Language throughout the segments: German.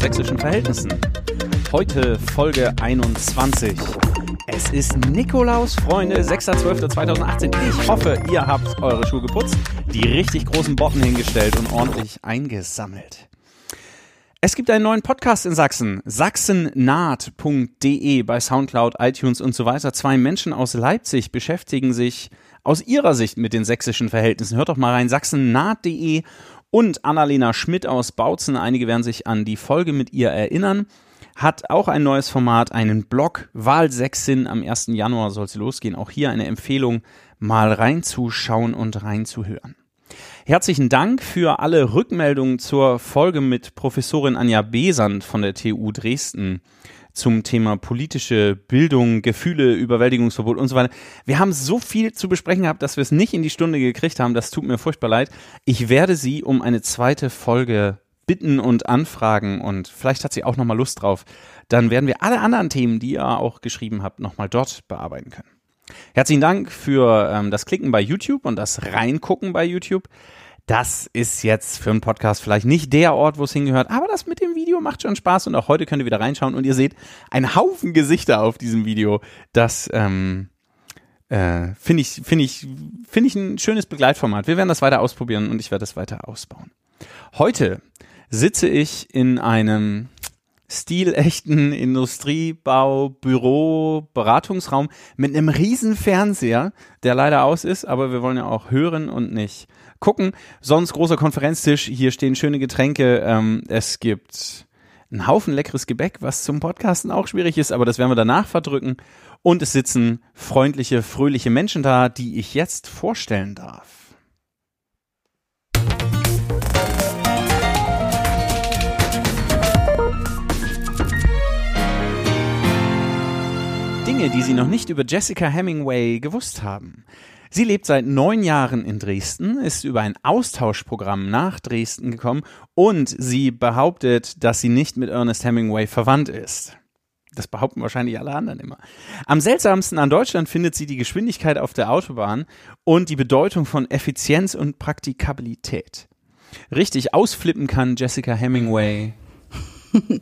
Sächsischen Verhältnissen. Heute Folge 21. Es ist Nikolaus, Freunde, 6.12.2018. Ich hoffe, ihr habt eure Schuhe geputzt, die richtig großen Botten hingestellt und ordentlich eingesammelt. Es gibt einen neuen Podcast in Sachsen, sachsennaht.de bei Soundcloud, iTunes und so weiter. Zwei Menschen aus Leipzig beschäftigen sich aus ihrer Sicht mit den sächsischen Verhältnissen. Hört doch mal rein, sachsennaht.de und Annalena Schmidt aus Bautzen. Einige werden sich an die Folge mit ihr erinnern. Hat auch ein neues Format, einen Blog, Wahlsächsin. Am 1. Januar soll es losgehen. Auch hier eine Empfehlung, mal reinzuschauen und reinzuhören. Herzlichen Dank für alle Rückmeldungen zur Folge mit Professorin Anja Besand von der TU Dresden zum Thema politische Bildung, Gefühle, Überwältigungsverbot und so weiter. Wir haben so viel zu besprechen gehabt, dass wir es nicht in die Stunde gekriegt haben. Das tut mir furchtbar leid. Ich werde Sie um eine zweite Folge bitten und anfragen und vielleicht hat sie auch nochmal Lust drauf. Dann werden wir alle anderen Themen, die ihr auch geschrieben habt, nochmal dort bearbeiten können. Herzlichen Dank für ähm, das Klicken bei YouTube und das Reingucken bei YouTube. Das ist jetzt für einen Podcast vielleicht nicht der Ort, wo es hingehört, aber das mit dem Video macht schon Spaß und auch heute könnt ihr wieder reinschauen und ihr seht einen Haufen Gesichter auf diesem Video. Das ähm, äh, finde ich, finde ich, finde ich ein schönes Begleitformat. Wir werden das weiter ausprobieren und ich werde es weiter ausbauen. Heute sitze ich in einem stilechten Industriebau, Büro, Beratungsraum mit einem riesen Fernseher, der leider aus ist, aber wir wollen ja auch hören und nicht gucken. Sonst großer Konferenztisch, hier stehen schöne Getränke, ähm, es gibt einen Haufen leckeres Gebäck, was zum Podcasten auch schwierig ist, aber das werden wir danach verdrücken. Und es sitzen freundliche, fröhliche Menschen da, die ich jetzt vorstellen darf. Dinge, die Sie noch nicht über Jessica Hemingway gewusst haben. Sie lebt seit neun Jahren in Dresden, ist über ein Austauschprogramm nach Dresden gekommen und sie behauptet, dass sie nicht mit Ernest Hemingway verwandt ist. Das behaupten wahrscheinlich alle anderen immer. Am seltsamsten an Deutschland findet sie die Geschwindigkeit auf der Autobahn und die Bedeutung von Effizienz und Praktikabilität. Richtig ausflippen kann Jessica Hemingway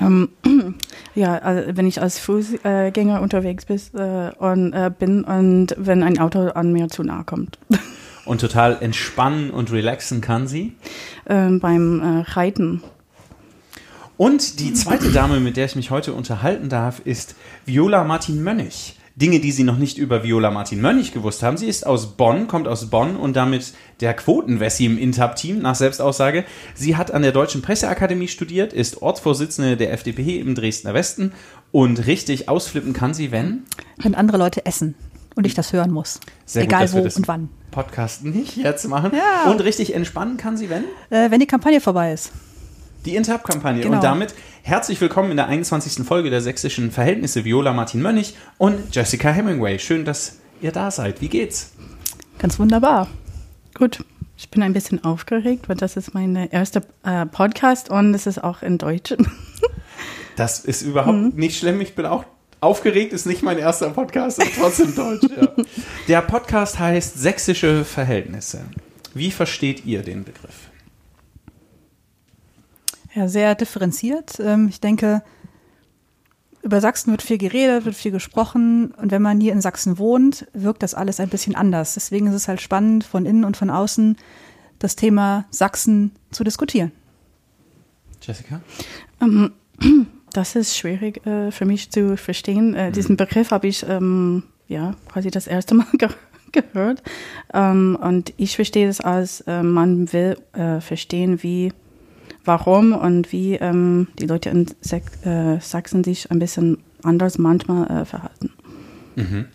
ähm, ja, also wenn ich als Fußgänger unterwegs bin, äh, und, äh, bin und wenn ein Auto an mir zu nahe kommt. Und total entspannen und relaxen kann sie? Ähm, beim äh, Reiten. Und die zweite Dame, mit der ich mich heute unterhalten darf, ist Viola Martin Mönnig. Dinge, die Sie noch nicht über Viola Martin Mönnig gewusst haben. Sie ist aus Bonn, kommt aus Bonn und damit der Quotenwessi im Intab-Team nach Selbstaussage. Sie hat an der Deutschen Presseakademie studiert, ist Ortsvorsitzende der FDP im Dresdner Westen und richtig ausflippen kann sie, wenn? Wenn andere Leute essen und ich das hören muss. Sehr Egal gut, wo und wann. Podcast nicht jetzt machen. Ja. Und richtig entspannen kann sie, wenn? Äh, wenn die Kampagne vorbei ist. Die Interp-Kampagne. Genau. Und damit herzlich willkommen in der 21. Folge der sächsischen Verhältnisse Viola Martin Mönnig und Jessica Hemingway. Schön, dass ihr da seid. Wie geht's? Ganz wunderbar. Gut. Ich bin ein bisschen aufgeregt, weil das ist mein erster äh, Podcast und es ist auch in Deutsch. das ist überhaupt mhm. nicht schlimm. Ich bin auch aufgeregt, ist nicht mein erster Podcast, ist trotzdem Deutsch. Ja. Der Podcast heißt Sächsische Verhältnisse. Wie versteht ihr den Begriff? Ja, sehr differenziert. Ähm, ich denke, über Sachsen wird viel geredet, wird viel gesprochen. Und wenn man hier in Sachsen wohnt, wirkt das alles ein bisschen anders. Deswegen ist es halt spannend, von innen und von außen das Thema Sachsen zu diskutieren. Jessica? Ähm, das ist schwierig äh, für mich zu verstehen. Äh, diesen mhm. Begriff habe ich ähm, ja quasi das erste Mal ge gehört. Ähm, und ich verstehe es als, äh, man will verstehen, wie warum und wie ähm, die Leute in äh, Sachsen sich ein bisschen anders manchmal äh, verhalten. Mhm.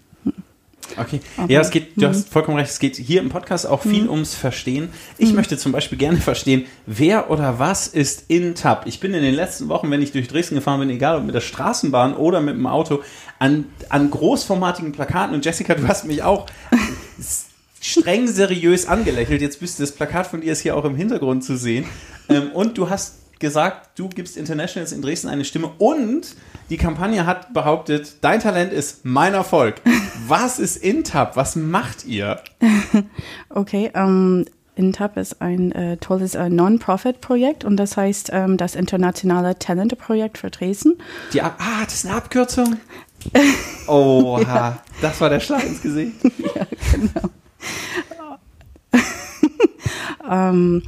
Okay. Aber, ja, es geht, du hast mhm. vollkommen recht, es geht hier im Podcast auch viel mhm. ums Verstehen. Ich möchte zum Beispiel gerne verstehen, wer oder was ist in TAP? Ich bin in den letzten Wochen, wenn ich durch Dresden gefahren bin, egal ob mit der Straßenbahn oder mit dem Auto, an, an großformatigen Plakaten und Jessica, du hast mich auch streng seriös angelächelt. Jetzt bist du das Plakat von dir ist hier auch im Hintergrund zu sehen. Ähm, und du hast gesagt, du gibst Internationals in Dresden eine Stimme und die Kampagne hat behauptet, dein Talent ist mein Erfolg. Was ist Intab? Was macht ihr? Okay, ähm, INTAP ist ein äh, tolles äh, Non-Profit-Projekt und das heißt ähm, das Internationale Talente-Projekt für Dresden. Die ah, das ist eine Abkürzung. Oha, ja. das war der Schlag ins Gesicht. ja, genau. ähm,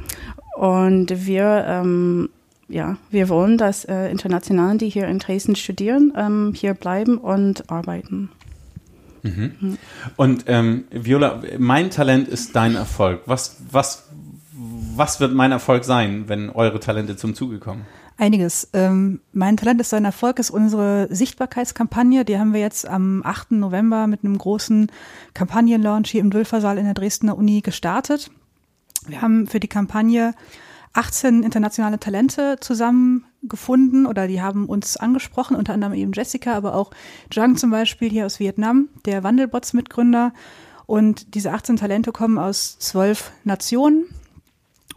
und wir, ähm, ja, wir wollen, dass äh, Internationalen, die hier in Dresden studieren, ähm, hier bleiben und arbeiten. Mhm. Mhm. Und ähm, Viola, mein Talent ist dein Erfolg. Was, was, was wird mein Erfolg sein, wenn eure Talente zum Zuge kommen? Einiges. Ähm, mein Talent ist sein Erfolg ist unsere Sichtbarkeitskampagne. Die haben wir jetzt am 8. November mit einem großen Kampagnenlaunch hier im Dülfersaal in der Dresdner Uni gestartet. Wir haben für die Kampagne 18 internationale Talente zusammengefunden oder die haben uns angesprochen, unter anderem eben Jessica, aber auch Zhang zum Beispiel hier aus Vietnam, der Wandelbots-Mitgründer. Und diese 18 Talente kommen aus zwölf Nationen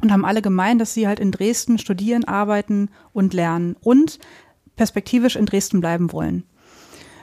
und haben alle gemeint, dass sie halt in Dresden studieren, arbeiten und lernen und perspektivisch in Dresden bleiben wollen.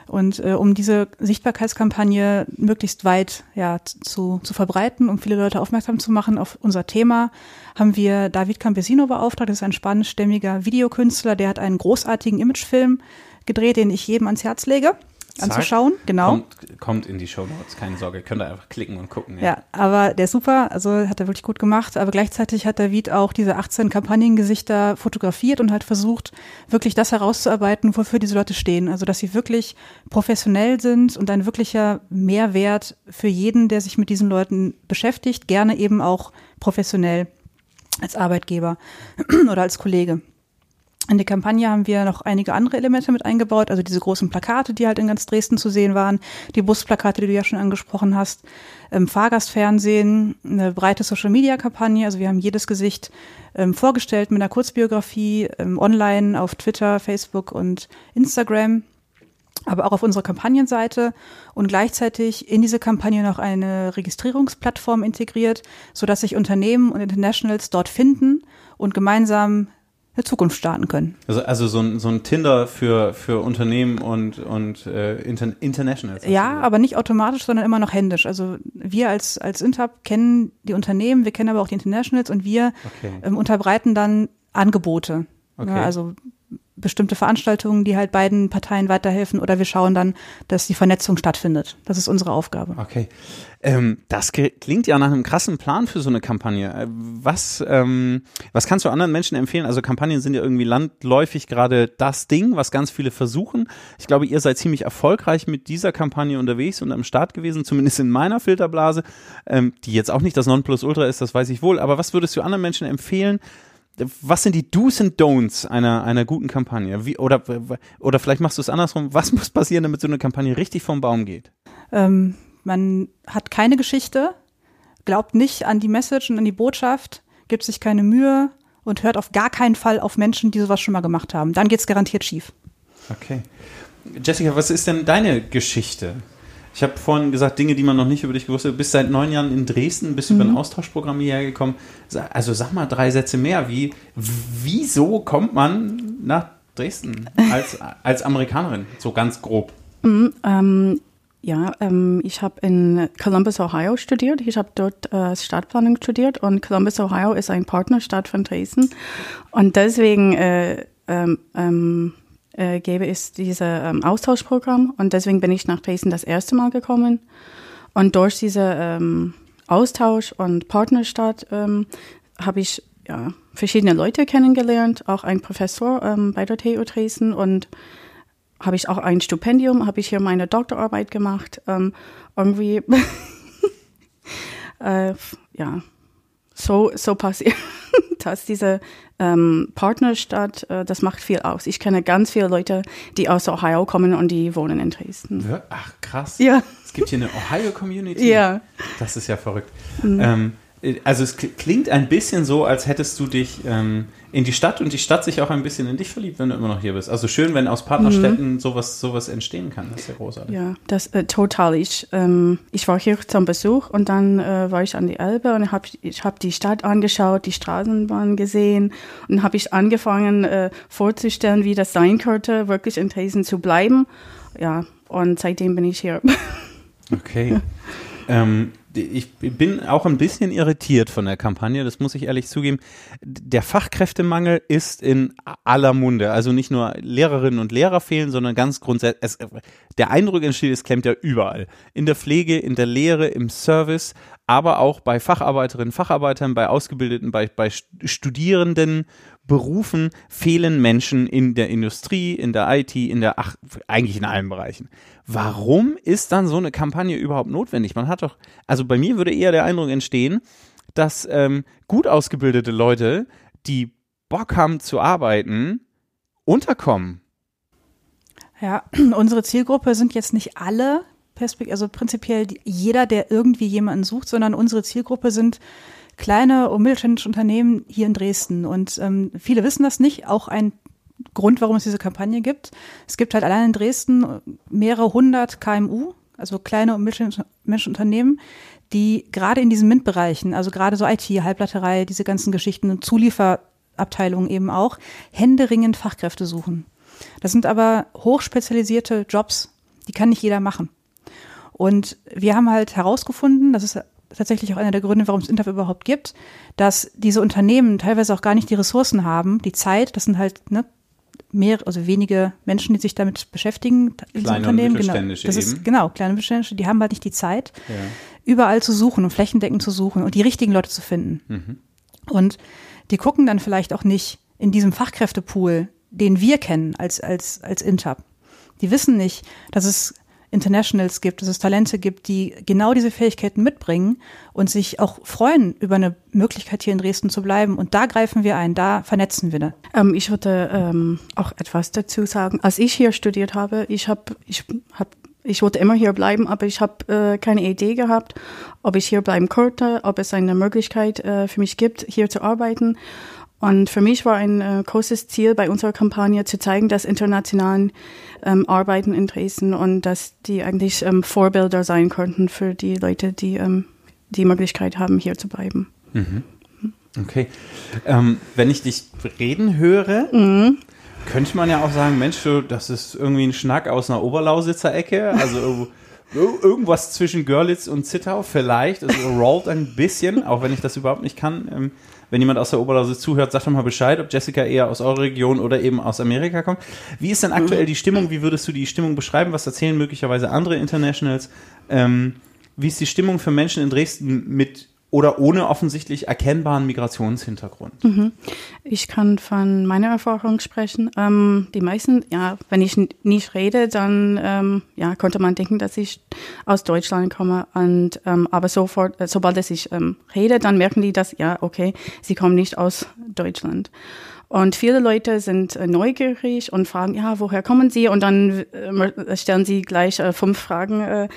Und äh, um diese Sichtbarkeitskampagne möglichst weit ja, zu, zu verbreiten, um viele Leute aufmerksam zu machen auf unser Thema, haben wir David Campesino beauftragt. Das ist ein spanischstämmiger Videokünstler, der hat einen großartigen Imagefilm gedreht, den ich jedem ans Herz lege anzuschauen. Genau. Kommt, kommt, in die Show Notes, keine Sorge. Könnt ihr einfach klicken und gucken. Ja. ja, aber der ist super, also hat er wirklich gut gemacht. Aber gleichzeitig hat David auch diese 18 Kampagnengesichter fotografiert und halt versucht, wirklich das herauszuarbeiten, wofür diese Leute stehen. Also, dass sie wirklich professionell sind und ein wirklicher Mehrwert für jeden, der sich mit diesen Leuten beschäftigt, gerne eben auch professionell als Arbeitgeber oder als Kollege. In der Kampagne haben wir noch einige andere Elemente mit eingebaut, also diese großen Plakate, die halt in ganz Dresden zu sehen waren, die Busplakate, die du ja schon angesprochen hast, ähm, Fahrgastfernsehen, eine breite Social-Media-Kampagne, also wir haben jedes Gesicht ähm, vorgestellt mit einer Kurzbiografie, ähm, online auf Twitter, Facebook und Instagram, aber auch auf unserer Kampagnenseite. Und gleichzeitig in diese Kampagne noch eine Registrierungsplattform integriert, sodass sich Unternehmen und Internationals dort finden und gemeinsam eine Zukunft starten können. Also, also so, ein, so ein Tinder für, für Unternehmen und, und äh, Inter Internationals. Ja, aber nicht automatisch, sondern immer noch händisch. Also wir als, als Intab kennen die Unternehmen, wir kennen aber auch die Internationals und wir okay. ähm, unterbreiten dann Angebote. Okay. Ja, also bestimmte Veranstaltungen, die halt beiden Parteien weiterhelfen oder wir schauen dann, dass die Vernetzung stattfindet. Das ist unsere Aufgabe. Okay. Ähm, das klingt ja nach einem krassen Plan für so eine Kampagne. Äh, was, ähm, was kannst du anderen Menschen empfehlen? Also Kampagnen sind ja irgendwie landläufig gerade das Ding, was ganz viele versuchen. Ich glaube, ihr seid ziemlich erfolgreich mit dieser Kampagne unterwegs und am Start gewesen, zumindest in meiner Filterblase, ähm, die jetzt auch nicht das Nonplusultra ist, das weiß ich wohl. Aber was würdest du anderen Menschen empfehlen, was sind die Do's und Don'ts einer, einer guten Kampagne? Wie, oder, oder vielleicht machst du es andersrum. Was muss passieren, damit so eine Kampagne richtig vom Baum geht? Ähm, man hat keine Geschichte, glaubt nicht an die Message und an die Botschaft, gibt sich keine Mühe und hört auf gar keinen Fall auf Menschen, die sowas schon mal gemacht haben. Dann geht es garantiert schief. Okay. Jessica, was ist denn deine Geschichte? Ich habe vorhin gesagt, Dinge, die man noch nicht über dich gewusst hat. Du bist seit neun Jahren in Dresden, bist mhm. über ein Austauschprogramm hierher gekommen. Also sag mal drei Sätze mehr. Wie, wieso kommt man nach Dresden als, als Amerikanerin, so ganz grob? Mhm, ähm, ja, ähm, ich habe in Columbus, Ohio studiert. Ich habe dort äh, Stadtplanung studiert und Columbus, Ohio ist ein Partnerstadt von Dresden. Und deswegen äh, ähm, ähm äh, gäbe es dieses ähm, Austauschprogramm und deswegen bin ich nach Dresden das erste Mal gekommen. Und durch diesen ähm, Austausch und Partnerstadt ähm, habe ich ja, verschiedene Leute kennengelernt, auch ein Professor ähm, bei der TU Dresden und habe ich auch ein Stipendium, habe ich hier meine Doktorarbeit gemacht. Ähm, irgendwie, äh, ja, so, so passiert dass diese ähm, Partnerstadt, äh, das macht viel aus. Ich kenne ganz viele Leute, die aus Ohio kommen und die wohnen in Dresden. Ach, krass. Ja. Es gibt hier eine Ohio-Community. Ja. Das ist ja verrückt. Mhm. Ähm, also es klingt ein bisschen so, als hättest du dich ähm, in die Stadt und die Stadt sich auch ein bisschen in dich verliebt, wenn du immer noch hier bist. Also schön, wenn aus Partnerstädten mhm. sowas, sowas entstehen kann. Das ist ja großartig. Ja, das äh, total. Ich, ähm, ich war hier zum Besuch und dann äh, war ich an die Elbe und hab, ich habe die Stadt angeschaut, die Straßenbahn gesehen und habe ich angefangen äh, vorzustellen, wie das sein könnte, wirklich in Dresden zu bleiben. Ja, und seitdem bin ich hier. Okay. ähm, ich bin auch ein bisschen irritiert von der Kampagne, das muss ich ehrlich zugeben. Der Fachkräftemangel ist in aller Munde. Also nicht nur Lehrerinnen und Lehrer fehlen, sondern ganz grundsätzlich, der Eindruck entsteht, es klemmt ja überall. In der Pflege, in der Lehre, im Service, aber auch bei Facharbeiterinnen, Facharbeitern, bei Ausgebildeten, bei, bei Studierenden, Berufen fehlen Menschen in der Industrie, in der IT, in der, ach, eigentlich in allen Bereichen. Warum ist dann so eine Kampagne überhaupt notwendig? Man hat doch, also bei mir würde eher der Eindruck entstehen, dass ähm, gut ausgebildete Leute, die Bock haben zu arbeiten, unterkommen. Ja, unsere Zielgruppe sind jetzt nicht alle, also prinzipiell jeder, der irgendwie jemanden sucht, sondern unsere Zielgruppe sind kleine und mittelständische Unternehmen hier in Dresden. Und ähm, viele wissen das nicht. Auch ein Grund, warum es diese Kampagne gibt. Es gibt halt allein in Dresden mehrere hundert KMU, also kleine und mittelständische Unternehmen, die gerade in diesen MINT-Bereichen, also gerade so IT, Halblatterei, diese ganzen Geschichten und Zulieferabteilungen eben auch, händeringend Fachkräfte suchen. Das sind aber hochspezialisierte Jobs, die kann nicht jeder machen. Und wir haben halt herausgefunden, das ist tatsächlich auch einer der Gründe, warum es Interv überhaupt gibt, dass diese Unternehmen teilweise auch gar nicht die Ressourcen haben, die Zeit, das sind halt ne, mehr, also wenige Menschen, die sich damit beschäftigen. Kleine Unternehmen, genau. Das eben. ist genau kleine Mittelständische, die haben halt nicht die Zeit, ja. überall zu suchen und flächendeckend zu suchen und die richtigen Leute zu finden. Mhm. Und die gucken dann vielleicht auch nicht in diesem Fachkräftepool, den wir kennen als als als Intab. Die wissen nicht, dass es Internationals gibt, dass es Talente gibt, die genau diese Fähigkeiten mitbringen und sich auch freuen über eine Möglichkeit hier in Dresden zu bleiben. Und da greifen wir ein, da vernetzen wir. Ähm, ich würde ähm, auch etwas dazu sagen. Als ich hier studiert habe, ich habe, ich habe ich wollte immer hier bleiben, aber ich habe äh, keine Idee gehabt, ob ich hier bleiben könnte, ob es eine Möglichkeit äh, für mich gibt, hier zu arbeiten. Und für mich war ein äh, großes Ziel bei unserer Kampagne zu zeigen, dass internationalen ähm, Arbeiten in Dresden und dass die eigentlich ähm, Vorbilder sein könnten für die Leute, die ähm, die Möglichkeit haben, hier zu bleiben. Mhm. Okay. Ähm, wenn ich dich reden höre, mhm. könnte man ja auch sagen, Mensch, das ist irgendwie ein Schnack aus einer Oberlausitzer Ecke, also irgendwas zwischen Görlitz und Zittau vielleicht, also rollt ein bisschen, auch wenn ich das überhaupt nicht kann. Wenn jemand aus der Oberlausitz zuhört, sagt doch mal Bescheid, ob Jessica eher aus eurer Region oder eben aus Amerika kommt. Wie ist denn aktuell die Stimmung? Wie würdest du die Stimmung beschreiben? Was erzählen möglicherweise andere Internationals? Ähm, wie ist die Stimmung für Menschen in Dresden mit oder ohne offensichtlich erkennbaren Migrationshintergrund? Mhm. Ich kann von meiner Erfahrung sprechen. Ähm, die meisten, ja, wenn ich nicht rede, dann ähm, ja, konnte man denken, dass ich aus Deutschland komme. Und ähm, aber sofort, äh, sobald ich ähm, rede, dann merken die, dass ja, okay, sie kommen nicht aus Deutschland. Und viele Leute sind äh, neugierig und fragen, ja, woher kommen Sie? Und dann äh, stellen sie gleich fünf Fragen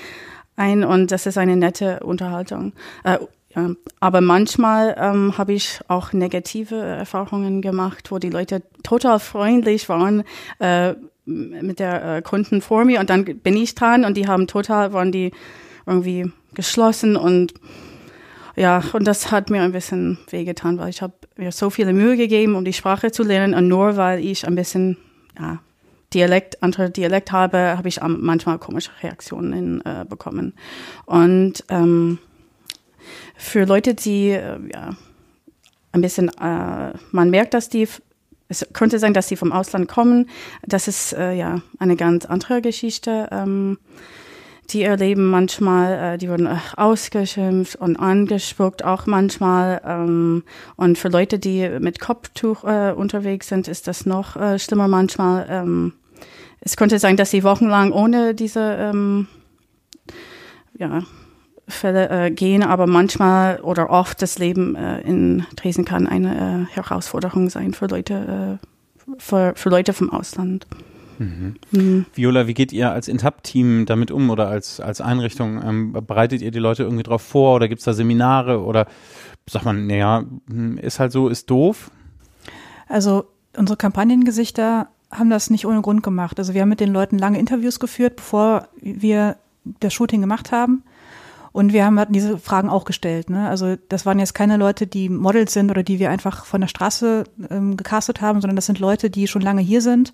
ein und das ist eine nette Unterhaltung. Äh, ja, aber manchmal ähm, habe ich auch negative Erfahrungen gemacht, wo die Leute total freundlich waren äh, mit der äh, Kunden vor mir und dann bin ich dran und die haben total, waren die irgendwie geschlossen und ja, und das hat mir ein bisschen wehgetan, weil ich habe mir so viele Mühe gegeben, um die Sprache zu lernen und nur weil ich ein bisschen, ja, Dialekt, andere Dialekt habe, habe ich manchmal komische Reaktionen äh, bekommen. Und ähm, für Leute, die äh, ja, ein bisschen, äh, man merkt, dass die, es könnte sein, dass sie vom Ausland kommen. Das ist äh, ja eine ganz andere Geschichte. Ähm, die erleben manchmal, äh, die wurden äh, ausgeschimpft und angespuckt, auch manchmal. Ähm, und für Leute, die mit Kopftuch äh, unterwegs sind, ist das noch äh, schlimmer manchmal. Ähm, es könnte sein, dass sie wochenlang ohne diese ähm, ja, Fälle äh, gehen, aber manchmal oder oft das Leben äh, in Dresden kann eine äh, Herausforderung sein für Leute, äh, für, für Leute vom Ausland. Mhm. Mhm. Viola, wie geht ihr als Intap-Team damit um oder als, als Einrichtung? Ähm, bereitet ihr die Leute irgendwie drauf vor oder gibt es da Seminare oder sagt man, naja, hm, ist halt so, ist doof? Also unsere Kampagnengesichter haben das nicht ohne Grund gemacht. Also wir haben mit den Leuten lange Interviews geführt, bevor wir das Shooting gemacht haben. Und wir haben diese Fragen auch gestellt. Ne? Also das waren jetzt keine Leute, die Models sind oder die wir einfach von der Straße ähm, gecastet haben, sondern das sind Leute, die schon lange hier sind,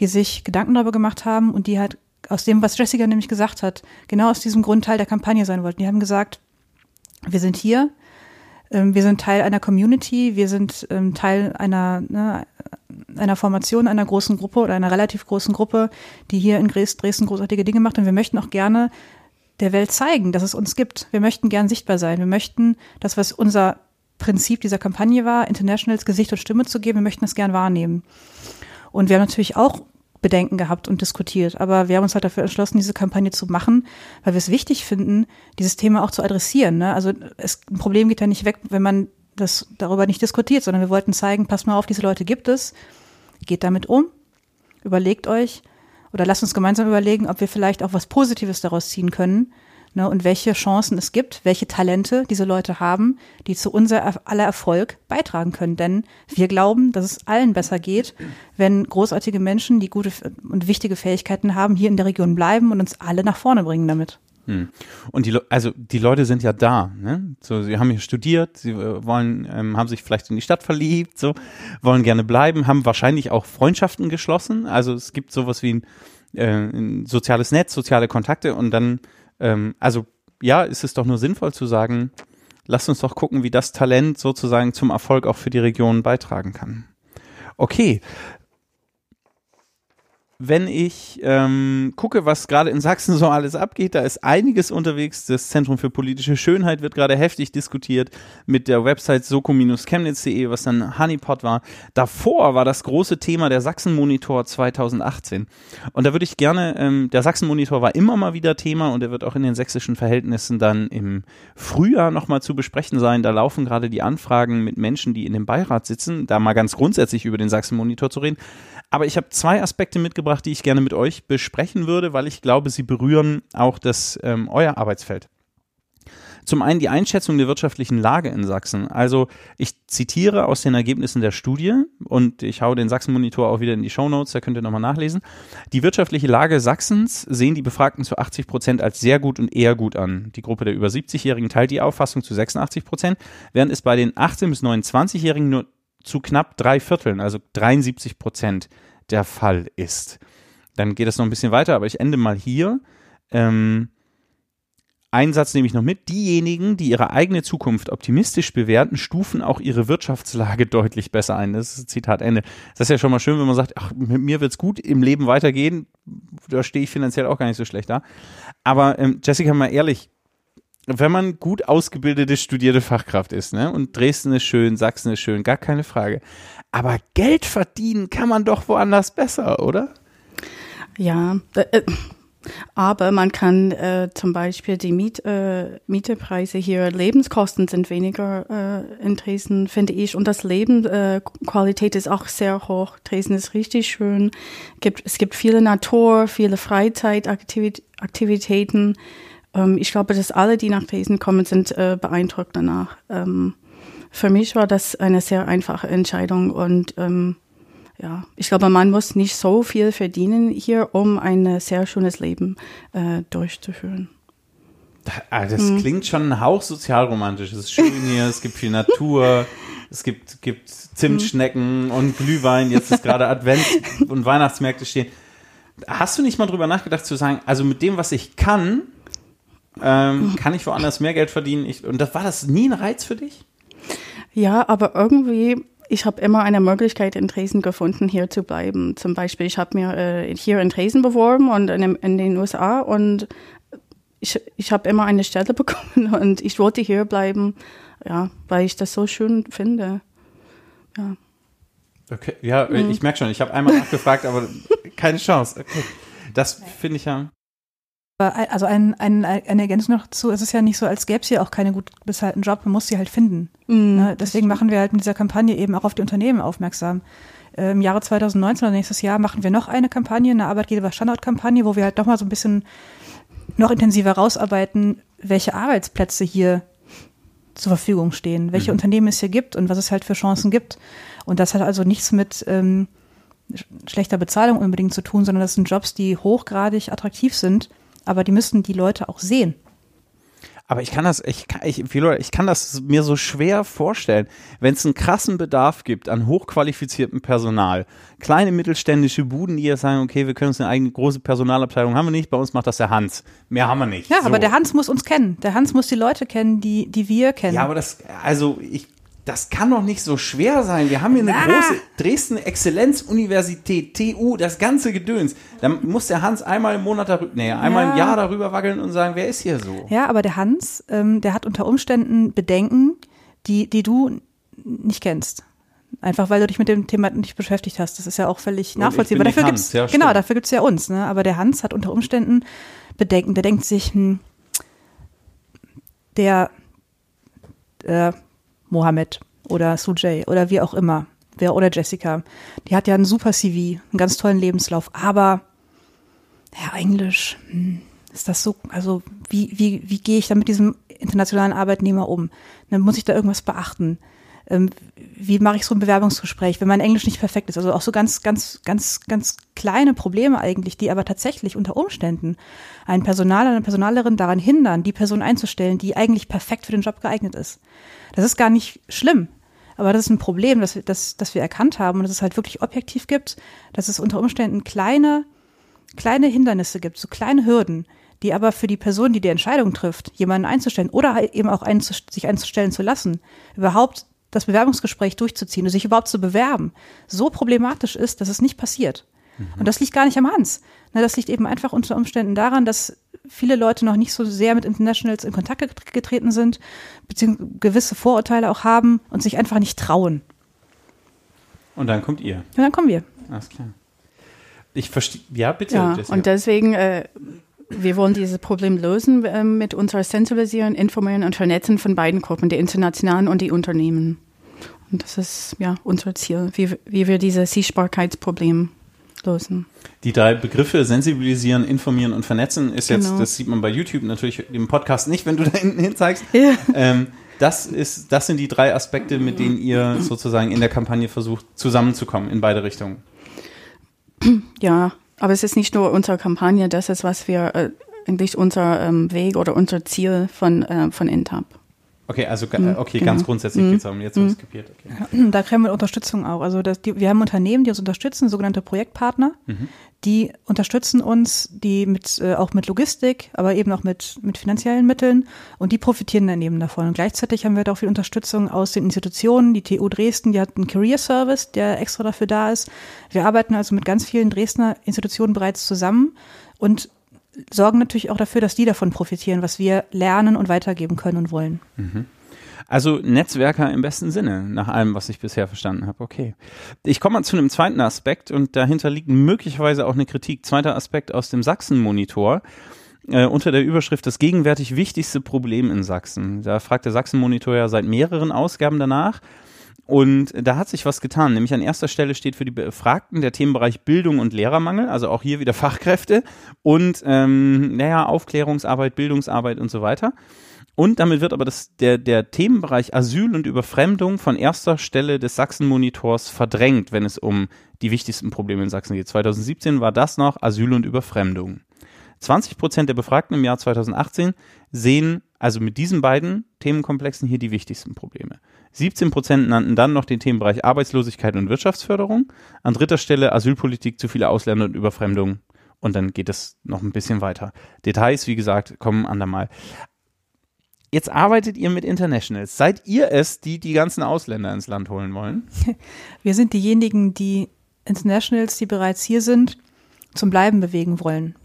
die sich Gedanken darüber gemacht haben und die halt aus dem, was Jessica nämlich gesagt hat, genau aus diesem Grund Teil der Kampagne sein wollten. Die haben gesagt, wir sind hier, ähm, wir sind Teil einer Community, wir sind ähm, Teil einer, ne, einer Formation, einer großen Gruppe oder einer relativ großen Gruppe, die hier in Dresden großartige Dinge macht. Und wir möchten auch gerne der Welt zeigen, dass es uns gibt. Wir möchten gern sichtbar sein. Wir möchten das, was unser Prinzip dieser Kampagne war, Internationals Gesicht und Stimme zu geben, wir möchten das gern wahrnehmen. Und wir haben natürlich auch Bedenken gehabt und diskutiert. Aber wir haben uns halt dafür entschlossen, diese Kampagne zu machen, weil wir es wichtig finden, dieses Thema auch zu adressieren. Ne? Also es, ein Problem geht ja nicht weg, wenn man das darüber nicht diskutiert, sondern wir wollten zeigen, passt mal auf, diese Leute gibt es, geht damit um, überlegt euch oder lasst uns gemeinsam überlegen, ob wir vielleicht auch was Positives daraus ziehen können ne, und welche Chancen es gibt, welche Talente diese Leute haben, die zu unser aller Erfolg beitragen können. Denn wir glauben, dass es allen besser geht, wenn großartige Menschen, die gute und wichtige Fähigkeiten haben, hier in der Region bleiben und uns alle nach vorne bringen damit. Hm. Und die, also die Leute sind ja da, ne? So, sie haben hier studiert, sie äh, wollen, ähm, haben sich vielleicht in die Stadt verliebt, so, wollen gerne bleiben, haben wahrscheinlich auch Freundschaften geschlossen. Also es gibt sowas wie ein, äh, ein soziales Netz, soziale Kontakte und dann ähm, also ja, ist es doch nur sinnvoll zu sagen, lasst uns doch gucken, wie das Talent sozusagen zum Erfolg auch für die Region beitragen kann. Okay, wenn ich ähm, gucke, was gerade in Sachsen so alles abgeht, da ist einiges unterwegs. Das Zentrum für politische Schönheit wird gerade heftig diskutiert mit der Website soko-chemnitz.de, was dann Honeypot war. Davor war das große Thema der Sachsen-Monitor 2018. Und da würde ich gerne, ähm, der Sachsen-Monitor war immer mal wieder Thema und er wird auch in den sächsischen Verhältnissen dann im Frühjahr nochmal zu besprechen sein. Da laufen gerade die Anfragen mit Menschen, die in dem Beirat sitzen, da mal ganz grundsätzlich über den Sachsen-Monitor zu reden. Aber ich habe zwei Aspekte mitgebracht, die ich gerne mit euch besprechen würde, weil ich glaube, sie berühren auch das ähm, euer Arbeitsfeld. Zum einen die Einschätzung der wirtschaftlichen Lage in Sachsen. Also ich zitiere aus den Ergebnissen der Studie und ich haue den Sachsen-Monitor auch wieder in die Show Notes, da könnt ihr nochmal nachlesen. Die wirtschaftliche Lage Sachsens sehen die Befragten zu 80 Prozent als sehr gut und eher gut an. Die Gruppe der über 70-Jährigen teilt die Auffassung zu 86 Prozent, während es bei den 18- bis 29-Jährigen nur zu knapp drei Vierteln, also 73 Prozent der Fall ist. Dann geht es noch ein bisschen weiter, aber ich ende mal hier. Ähm, einen Satz nehme ich noch mit. Diejenigen, die ihre eigene Zukunft optimistisch bewerten, stufen auch ihre Wirtschaftslage deutlich besser ein. Das ist Zitat Ende. Das ist ja schon mal schön, wenn man sagt, ach, mit mir wird es gut im Leben weitergehen. Da stehe ich finanziell auch gar nicht so schlecht da. Aber ähm, Jessica, mal ehrlich, wenn man gut ausgebildete, studierte Fachkraft ist, ne? Und Dresden ist schön, Sachsen ist schön, gar keine Frage. Aber Geld verdienen kann man doch woanders besser, oder? Ja, äh, aber man kann äh, zum Beispiel die Miet, äh, Mietepreise hier, Lebenskosten sind weniger äh, in Dresden, finde ich. Und das Lebensqualität äh, ist auch sehr hoch. Dresden ist richtig schön. Gibt, es gibt viele Natur, viele Freizeitaktivitäten. Ähm, ich glaube, dass alle, die nach Dresden kommen, sind äh, beeindruckt danach. Ähm, für mich war das eine sehr einfache Entscheidung und ähm, ja, ich glaube, man muss nicht so viel verdienen hier, um ein sehr schönes Leben äh, durchzuführen. Ah, das hm. klingt schon ein Hauch sozialromantisch. Es ist schön hier, es gibt viel Natur, es gibt, gibt Zimtschnecken und Glühwein. Jetzt ist gerade Advent und Weihnachtsmärkte stehen. Hast du nicht mal drüber nachgedacht zu sagen, also mit dem, was ich kann, ähm, kann ich woanders mehr Geld verdienen? Ich, und das war das nie ein Reiz für dich? Ja, aber irgendwie, ich habe immer eine Möglichkeit in Dresden gefunden, hier zu bleiben. Zum Beispiel, ich habe mir äh, hier in Dresden beworben und in, in den USA und ich, ich habe immer eine Stelle bekommen und ich wollte hier bleiben, ja, weil ich das so schön finde. Ja. Okay, ja, mhm. ich merke schon, ich habe einmal nachgefragt, aber keine Chance. Okay. Das finde ich ja. Also ein, ein, eine Ergänzung noch zu, es ist ja nicht so, als gäbe es hier auch keine gut bezahlten Job, man muss sie halt finden. Mm, ne? Deswegen machen wir halt mit dieser Kampagne eben auch auf die Unternehmen aufmerksam. Äh, Im Jahre 2019 oder nächstes Jahr machen wir noch eine Kampagne, eine Arbeitgeber-Standortkampagne, wo wir halt nochmal so ein bisschen noch intensiver rausarbeiten, welche Arbeitsplätze hier zur Verfügung stehen, welche mhm. Unternehmen es hier gibt und was es halt für Chancen gibt. Und das hat also nichts mit ähm, schlechter Bezahlung unbedingt zu tun, sondern das sind Jobs, die hochgradig attraktiv sind aber die müssen die Leute auch sehen. Aber ich kann das, ich kann, ich, ich kann das mir so schwer vorstellen, wenn es einen krassen Bedarf gibt an hochqualifiziertem Personal, kleine mittelständische Buden, die jetzt sagen, okay, wir können uns eine eigene große Personalabteilung haben wir nicht, bei uns macht das der Hans. Mehr haben wir nicht. Ja, so. aber der Hans muss uns kennen. Der Hans muss die Leute kennen, die, die wir kennen. Ja, aber das, also ich das kann doch nicht so schwer sein. Wir haben hier eine ah. große Dresden Exzellenzuniversität, TU, das ganze Gedöns. Da muss der Hans einmal im Monat darüber, nee, einmal ja. im Jahr darüber wackeln und sagen, wer ist hier so? Ja, aber der Hans, ähm, der hat unter Umständen Bedenken, die, die du nicht kennst. Einfach weil du dich mit dem Thema nicht beschäftigt hast. Das ist ja auch völlig und nachvollziehbar. Dafür Hans, gibt's, ja, genau, dafür gibt's ja uns. Ne? Aber der Hans hat unter Umständen Bedenken. Der denkt sich, hm, der äh, Mohammed oder Sujay oder wie auch immer, wer oder Jessica, die hat ja einen super CV, einen ganz tollen Lebenslauf, aber ja, Englisch, hm, ist das so, also wie, wie, wie gehe ich da mit diesem internationalen Arbeitnehmer um? Dann muss ich da irgendwas beachten. Ähm, wie mache ich so ein Bewerbungsgespräch, wenn mein Englisch nicht perfekt ist? Also auch so ganz, ganz, ganz, ganz kleine Probleme eigentlich, die aber tatsächlich unter Umständen einen Personaler, eine Personalerin daran hindern, die Person einzustellen, die eigentlich perfekt für den Job geeignet ist. Das ist gar nicht schlimm. Aber das ist ein Problem, das, das, das wir erkannt haben und dass es halt wirklich objektiv gibt, dass es unter Umständen kleine, kleine Hindernisse gibt, so kleine Hürden, die aber für die Person, die die Entscheidung trifft, jemanden einzustellen oder halt eben auch einen, sich einzustellen zu lassen, überhaupt das Bewerbungsgespräch durchzuziehen und sich überhaupt zu bewerben, so problematisch ist, dass es nicht passiert. Mhm. Und das liegt gar nicht am Hans. Ne, das liegt eben einfach unter Umständen daran, dass viele Leute noch nicht so sehr mit Internationals in Kontakt getreten sind, beziehungsweise gewisse Vorurteile auch haben und sich einfach nicht trauen. Und dann kommt ihr. Und dann kommen wir. Alles klar. Ich verstehe. Ja, bitte. Ja, und deswegen, äh, wir wollen dieses Problem lösen äh, mit unserer Sensibilisieren, Informieren und Vernetzen von beiden Gruppen, die Internationalen und die Unternehmen. Und das ist ja unser Ziel, wie, wie wir dieses Sichtbarkeitsproblem lösen. Die drei Begriffe sensibilisieren, informieren und vernetzen ist jetzt, genau. das sieht man bei YouTube natürlich im Podcast nicht, wenn du da hinten hin zeigst. Ja. Ähm, das ist, das sind die drei Aspekte, mit denen ihr sozusagen in der Kampagne versucht, zusammenzukommen in beide Richtungen. Ja, aber es ist nicht nur unsere Kampagne, das ist, was wir äh, eigentlich unser ähm, Weg oder unser Ziel von, äh, von Intab. Okay, also mhm, okay, genau. ganz grundsätzlich mhm. geht es darum, jetzt mhm. kapiert. Okay. Da kriegen wir Unterstützung auch. Also das, die, wir haben Unternehmen, die uns unterstützen, sogenannte Projektpartner, mhm. die unterstützen uns, die mit äh, auch mit Logistik, aber eben auch mit, mit finanziellen Mitteln und die profitieren dann eben davon. Und gleichzeitig haben wir da auch viel Unterstützung aus den Institutionen. Die TU Dresden, die hat einen Career Service, der extra dafür da ist. Wir arbeiten also mit ganz vielen Dresdner Institutionen bereits zusammen und sorgen natürlich auch dafür, dass die davon profitieren, was wir lernen und weitergeben können und wollen. Mhm. Also Netzwerker im besten Sinne, nach allem, was ich bisher verstanden habe. Okay. Ich komme mal zu einem zweiten Aspekt und dahinter liegt möglicherweise auch eine Kritik. Zweiter Aspekt aus dem Sachsen-Monitor. Äh, unter der Überschrift das gegenwärtig wichtigste Problem in Sachsen. Da fragt der Sachsen-Monitor ja seit mehreren Ausgaben danach. Und da hat sich was getan. Nämlich an erster Stelle steht für die Befragten der Themenbereich Bildung und Lehrermangel, also auch hier wieder Fachkräfte und ähm, naja, Aufklärungsarbeit, Bildungsarbeit und so weiter. Und damit wird aber das, der, der Themenbereich Asyl und Überfremdung von erster Stelle des Sachsen-Monitors verdrängt, wenn es um die wichtigsten Probleme in Sachsen geht. 2017 war das noch Asyl und Überfremdung. 20 Prozent der Befragten im Jahr 2018 sehen also mit diesen beiden Themenkomplexen hier die wichtigsten Probleme. 17 Prozent nannten dann noch den Themenbereich Arbeitslosigkeit und Wirtschaftsförderung. An dritter Stelle Asylpolitik, zu viele Ausländer und Überfremdung. Und dann geht es noch ein bisschen weiter. Details, wie gesagt, kommen andermal. Jetzt arbeitet ihr mit Internationals. Seid ihr es, die die ganzen Ausländer ins Land holen wollen? Wir sind diejenigen, die Internationals, die bereits hier sind, zum Bleiben bewegen wollen.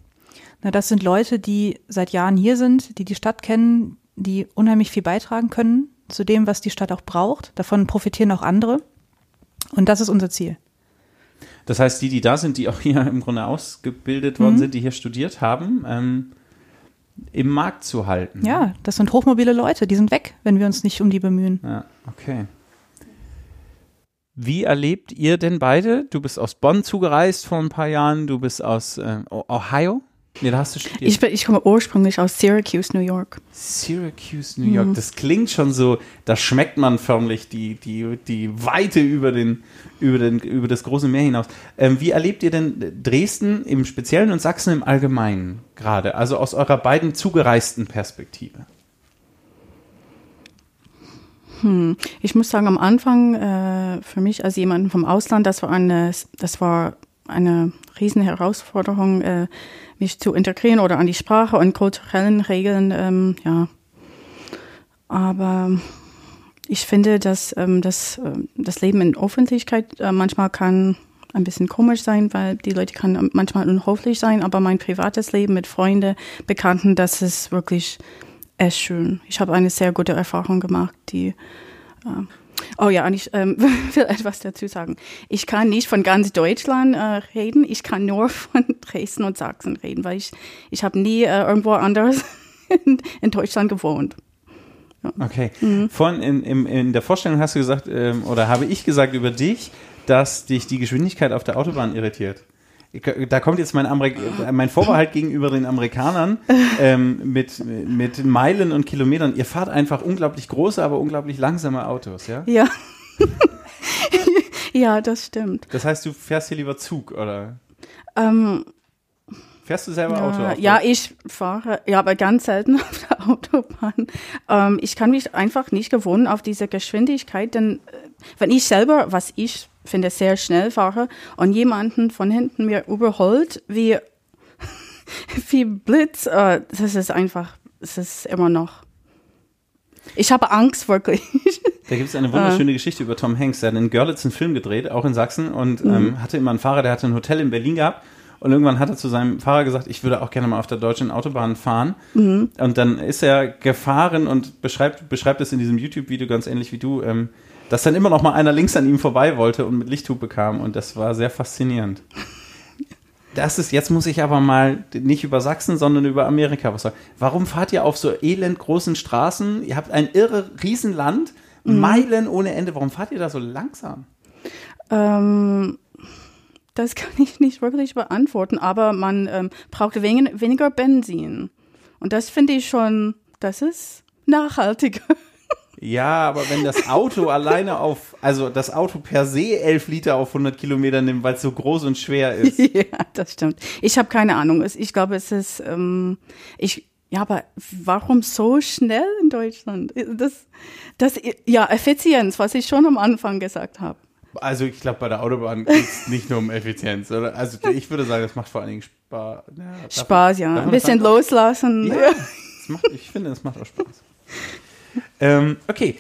Na, das sind Leute, die seit Jahren hier sind, die die Stadt kennen, die unheimlich viel beitragen können zu dem, was die Stadt auch braucht. Davon profitieren auch andere. Und das ist unser Ziel. Das heißt, die, die da sind, die auch hier im Grunde ausgebildet worden mhm. sind, die hier studiert haben, ähm, im Markt zu halten. Ja, das sind hochmobile Leute, die sind weg, wenn wir uns nicht um die bemühen. Ja, okay. Wie erlebt ihr denn beide? Du bist aus Bonn zugereist vor ein paar Jahren, du bist aus äh, Ohio. Nee, da hast du studiert. Ich, ich komme ursprünglich aus Syracuse, New York. Syracuse, New York. Mhm. Das klingt schon so, da schmeckt man förmlich die, die, die Weite über, den, über, den, über das große Meer hinaus. Ähm, wie erlebt ihr denn Dresden im Speziellen und Sachsen im Allgemeinen gerade? Also aus eurer beiden zugereisten Perspektive? Hm. Ich muss sagen, am Anfang äh, für mich als jemanden vom Ausland, das war eine, das war eine riesen Herausforderung, äh, mich zu integrieren oder an die Sprache und kulturellen Regeln, ähm, ja. Aber ich finde, dass ähm, das, äh, das Leben in Öffentlichkeit äh, manchmal kann ein bisschen komisch sein, weil die Leute kann manchmal unhöflich sein, aber mein privates Leben mit Freunden, Bekannten, das ist wirklich echt schön. Ich habe eine sehr gute Erfahrung gemacht, die äh, Oh ja, und ich ähm, will etwas dazu sagen. Ich kann nicht von ganz Deutschland äh, reden, ich kann nur von Dresden und Sachsen reden, weil ich, ich habe nie äh, irgendwo anders in, in Deutschland gewohnt. Okay. Mhm. Von in, in, in der Vorstellung hast du gesagt, ähm, oder habe ich gesagt über dich, dass dich die Geschwindigkeit auf der Autobahn irritiert. Da kommt jetzt mein, Amerik mein Vorbehalt gegenüber den Amerikanern ähm, mit, mit Meilen und Kilometern. Ihr fahrt einfach unglaublich große, aber unglaublich langsame Autos, ja? Ja. ja, das stimmt. Das heißt, du fährst hier lieber Zug, oder? Ähm, Fährst du selber ja, Auto? Ja, ich fahre, ja, aber ganz selten auf der Autobahn. Ähm, ich kann mich einfach nicht gewohnen auf diese Geschwindigkeit, denn äh, wenn ich selber, was ich finde, sehr schnell fahre und jemanden von hinten mir überholt, wie, wie Blitz, äh, das ist einfach, es ist immer noch. Ich habe Angst, wirklich. Da gibt es eine wunderschöne äh. Geschichte über Tom Hanks. Der hat in Görlitz einen Film gedreht, auch in Sachsen, und mhm. ähm, hatte immer einen Fahrer, der hatte ein Hotel in Berlin gehabt und irgendwann hat er zu seinem Fahrer gesagt, ich würde auch gerne mal auf der deutschen Autobahn fahren. Mhm. Und dann ist er gefahren und beschreibt, beschreibt es in diesem YouTube-Video ganz ähnlich wie du, ähm, dass dann immer noch mal einer links an ihm vorbei wollte und mit Lichthupe kam. Und das war sehr faszinierend. Das ist, jetzt muss ich aber mal nicht über Sachsen, sondern über Amerika was sagen. Warum fahrt ihr auf so elend großen Straßen? Ihr habt ein irre Riesenland, mhm. Meilen ohne Ende. Warum fahrt ihr da so langsam? Ähm, das kann ich nicht wirklich beantworten, aber man ähm, braucht wen weniger Benzin. Und das finde ich schon, das ist nachhaltiger. Ja, aber wenn das Auto alleine auf, also das Auto per se 11 Liter auf 100 Kilometer nimmt, weil es so groß und schwer ist. Ja, das stimmt. Ich habe keine Ahnung. Ich glaube, es ist, ähm, ich, ja, aber warum so schnell in Deutschland? Das, das, ja, Effizienz, was ich schon am Anfang gesagt habe. Also ich glaube, bei der Autobahn geht es nicht nur um Effizienz. Oder? Also ich würde sagen, das macht vor allen Dingen Spaß. Ja, Spaß, ja. Ein bisschen loslassen. Ja, macht, ich finde, es macht auch Spaß. Ähm, okay,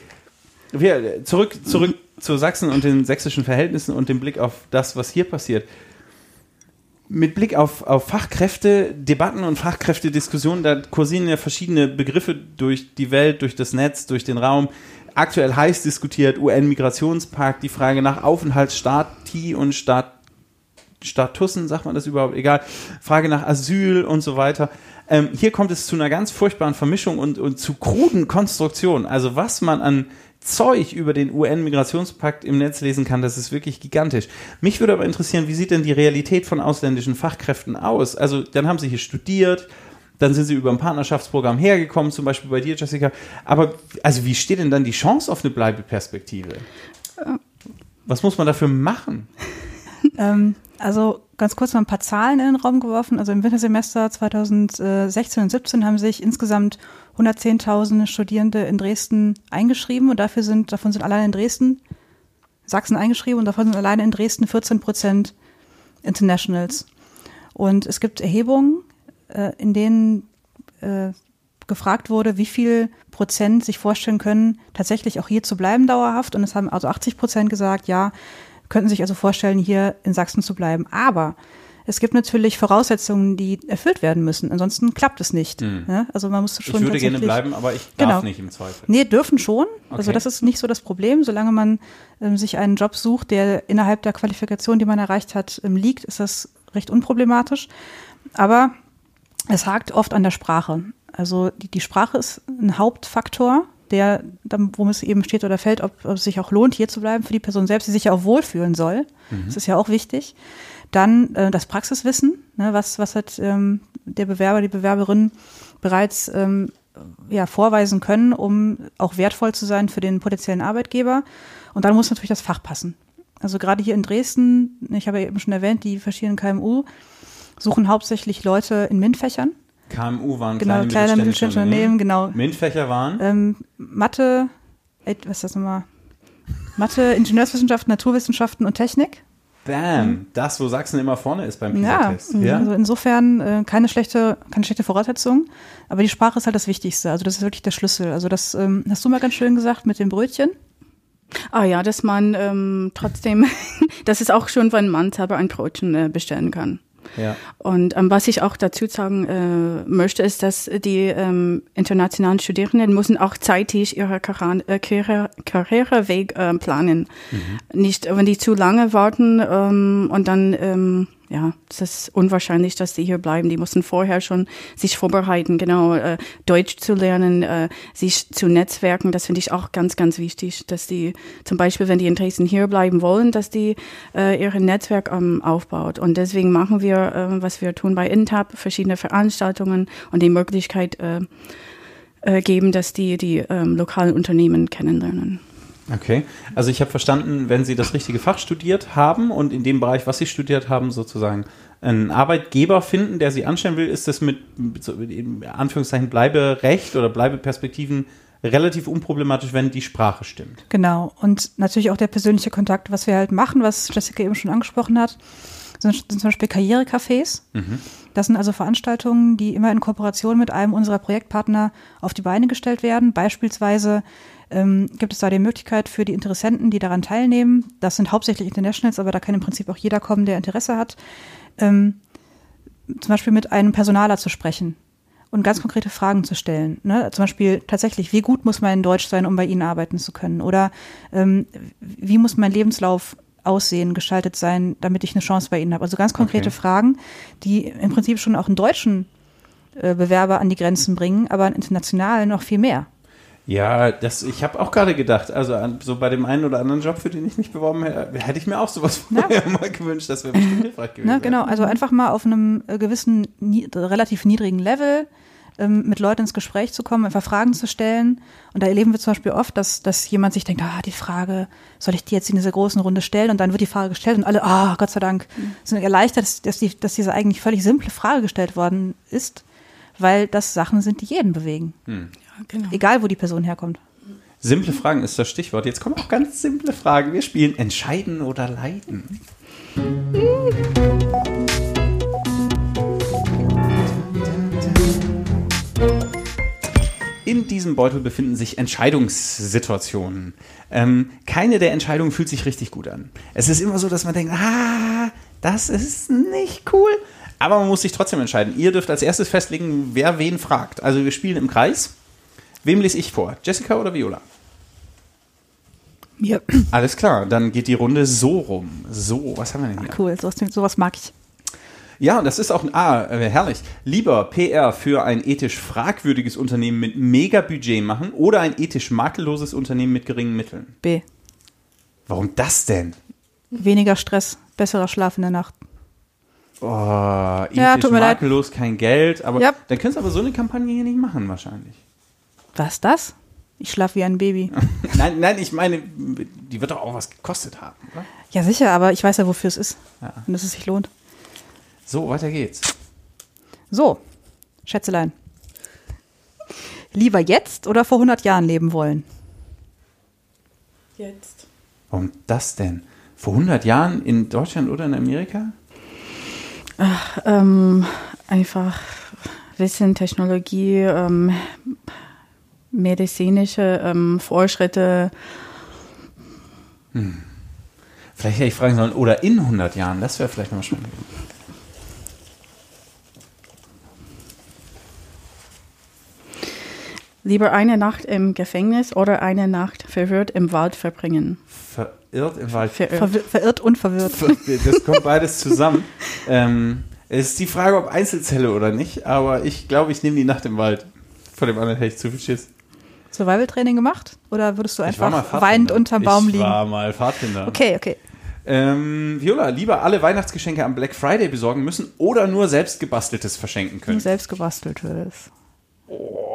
wir, zurück, zurück zu Sachsen und den sächsischen Verhältnissen und dem Blick auf das, was hier passiert. Mit Blick auf, auf Fachkräfte, Debatten und Fachkräftediskussionen, da kursieren ja verschiedene Begriffe durch die Welt, durch das Netz, durch den Raum aktuell heiß diskutiert, UN-Migrationspakt, die Frage nach Aufenthaltsstati und Stat Statussen, sagt man das überhaupt, egal, Frage nach Asyl und so weiter. Ähm, hier kommt es zu einer ganz furchtbaren Vermischung und, und zu kruden Konstruktionen. Also was man an Zeug über den UN-Migrationspakt im Netz lesen kann, das ist wirklich gigantisch. Mich würde aber interessieren, wie sieht denn die Realität von ausländischen Fachkräften aus? Also dann haben sie hier studiert, dann sind sie über ein Partnerschaftsprogramm hergekommen, zum Beispiel bei dir, Jessica. Aber also wie steht denn dann die Chance auf eine Bleibeperspektive? Was muss man dafür machen? ähm, also ganz kurz mal ein paar Zahlen in den Raum geworfen. Also im Wintersemester 2016 und 17 haben sich insgesamt 110.000 Studierende in Dresden eingeschrieben und dafür sind, davon sind alleine in Dresden Sachsen eingeschrieben und davon sind alleine in Dresden 14 Prozent Internationals. Und es gibt Erhebungen, äh, in denen äh, gefragt wurde, wie viel Prozent sich vorstellen können, tatsächlich auch hier zu bleiben dauerhaft. Und es haben also 80 Prozent gesagt, ja, könnten sich also vorstellen, hier in Sachsen zu bleiben. Aber es gibt natürlich Voraussetzungen, die erfüllt werden müssen. Ansonsten klappt es nicht. Mhm. Ja, also man muss schon. Ich würde gerne bleiben, aber ich darf genau. nicht im Zweifel. Nee, dürfen schon. Also okay. Also das ist nicht so das Problem. Solange man ähm, sich einen Job sucht, der innerhalb der Qualifikation, die man erreicht hat, ähm, liegt, ist das recht unproblematisch. Aber es hakt oft an der Sprache. Also die, die Sprache ist ein Hauptfaktor, der, worum es eben steht oder fällt, ob, ob, es sich auch lohnt, hier zu bleiben für die Person selbst, die sich ja auch wohlfühlen soll. Mhm. Das ist ja auch wichtig. Dann äh, das Praxiswissen, ne, was, was hat ähm, der Bewerber, die Bewerberin bereits ähm, ja, vorweisen können, um auch wertvoll zu sein für den potenziellen Arbeitgeber. Und dann muss natürlich das Fach passen. Also gerade hier in Dresden, ich habe ja eben schon erwähnt, die verschiedenen KMU suchen hauptsächlich Leute in MINT-Fächern. KMU waren genau, kleine, kleine mittelständische Unternehmen, genau. MINT-Fächer waren? Ähm, Mathe, äh, was ist das nochmal? Mathe, Ingenieurswissenschaften, Naturwissenschaften und Technik. Bam, das, wo Sachsen immer vorne ist beim Ja, PISA-Test. Ja, also insofern äh, keine schlechte, keine schlechte Voraussetzung, aber die Sprache ist halt das Wichtigste. Also das ist wirklich der Schlüssel. Also das ähm, hast du mal ganz schön gesagt mit dem Brötchen. Ah ja, dass man ähm, trotzdem, dass es auch schon von Mann selber ein Brötchen äh, bestellen kann. Ja. Und ähm, was ich auch dazu sagen äh, möchte, ist, dass die ähm, internationalen Studierenden müssen auch zeitig ihre äh, Karriere, Karriereweg äh, planen. Nicht, wenn die zu lange warten ähm, und dann, ähm, ja, es ist unwahrscheinlich, dass die hier bleiben. Die müssen vorher schon sich vorbereiten, genau, äh, Deutsch zu lernen, äh, sich zu netzwerken. Das finde ich auch ganz, ganz wichtig, dass die zum Beispiel, wenn die in Dresden hier bleiben wollen, dass die äh, ihr Netzwerk ähm, aufbaut. Und deswegen machen wir, äh, was wir tun bei Intab, verschiedene Veranstaltungen und die Möglichkeit äh, äh, geben, dass die die ähm, lokalen Unternehmen kennenlernen. Okay, also ich habe verstanden, wenn Sie das richtige Fach studiert haben und in dem Bereich, was Sie studiert haben, sozusagen einen Arbeitgeber finden, der Sie anstellen will, ist das mit, mit Anführungszeichen Bleiberecht oder Bleibeperspektiven relativ unproblematisch, wenn die Sprache stimmt. Genau. Und natürlich auch der persönliche Kontakt, was wir halt machen, was Jessica eben schon angesprochen hat, sind, sind zum Beispiel Karrierecafés. Das sind also Veranstaltungen, die immer in Kooperation mit einem unserer Projektpartner auf die Beine gestellt werden. Beispielsweise ähm, gibt es da die Möglichkeit für die Interessenten, die daran teilnehmen, das sind hauptsächlich Internationals, aber da kann im Prinzip auch jeder kommen, der Interesse hat, ähm, zum Beispiel mit einem Personaler zu sprechen und ganz konkrete Fragen zu stellen. Ne? Zum Beispiel tatsächlich, wie gut muss mein Deutsch sein, um bei Ihnen arbeiten zu können? Oder ähm, wie muss mein Lebenslauf aussehen, gestaltet sein, damit ich eine Chance bei Ihnen habe? Also ganz konkrete Okay. Fragen, die im Prinzip schon auch einen deutschen äh, Bewerber an die Grenzen bringen, aber einen internationalen noch viel mehr. Ja, das, ich habe auch gerade gedacht, also an, so bei dem einen oder anderen Job, für den ich mich beworben hätte, hätte ich mir auch sowas vorher mal gewünscht, das wäre bestimmt hilfreich gewesen. Ne, genau, also einfach mal auf einem äh, gewissen, nie, relativ niedrigen Level ähm, mit Leuten ins Gespräch zu kommen, einfach Fragen zu stellen. Und da erleben wir zum Beispiel oft, dass, dass jemand sich denkt, ah, die Frage, soll ich die jetzt in dieser großen Runde stellen? Und dann wird die Frage gestellt und alle, ah, Gott sei Dank, sind erleichtert, dass, dass, die, dass diese eigentlich völlig simple Frage gestellt worden ist, weil das Sachen sind, die jeden bewegen. Ja, genau. Egal, wo die Person herkommt. Simple Fragen ist das Stichwort. Jetzt kommen auch ganz simple Fragen. Wir spielen Entscheiden oder Leiden. In diesem Beutel befinden sich Entscheidungssituationen. Ähm, keine der Entscheidungen fühlt sich richtig gut an. Es ist immer so, dass man denkt, ah, das ist nicht cool. Aber man muss sich trotzdem entscheiden. Ihr dürft als erstes festlegen, wer wen fragt. Also wir spielen im Kreis. Wem lese ich vor? Jessica oder Viola? Ja, Alles klar, dann geht die Runde so rum. So, was haben wir denn hier? cool, sowas, sowas mag ich. Ja, das ist auch ein A, äh, herrlich. Lieber PR für ein ethisch fragwürdiges Unternehmen mit mega Budget machen oder ein ethisch makelloses Unternehmen mit geringen Mitteln. B. Warum das denn? Weniger Stress, besserer Schlaf in der Nacht. Oh, ethisch Ja, tut mir leid. makellos, kein Geld. Aber Ja. dann könntest du aber so eine Kampagne hier nicht machen, wahrscheinlich. Was das? Ich schlafe wie ein Baby. nein, nein, ich meine, die wird doch auch was gekostet haben, oder? Ja, sicher, aber ich weiß ja, wofür es ist. Ja. Und dass es sich lohnt. So, weiter geht's. So, Schätzelein. Lieber jetzt oder vor 100 Jahren leben wollen? Jetzt. Warum das denn? Vor 100 Jahren in Deutschland oder in Amerika? Ähm, einfach Wissen, Technologie, ähm, medizinische ähm, Fortschritte. Vielleicht hätte ich fragen sollen, oder in 100 Jahren, das wäre vielleicht noch spannend. Lieber eine Nacht im Gefängnis oder eine Nacht verwirrt im Wald verbringen. Verirrt im Wald. Verirrt. Verwir verirrt und verwirrt. Das kommt beides zusammen. ähm, es ist die Frage, ob Einzelzelle oder nicht, aber ich glaube, ich nehme die Nacht im Wald. Vor dem anderen hätte ich zu viel Schiss. Survival-Training gemacht? Oder würdest du Ich einfach weinend unterm Baum ich liegen? war mal Pfadfinder. Okay, okay. Ähm, Viola, lieber alle Weihnachtsgeschenke am Black Friday besorgen müssen oder nur selbst gebasteltes verschenken Nur können? selbst gebasteltes.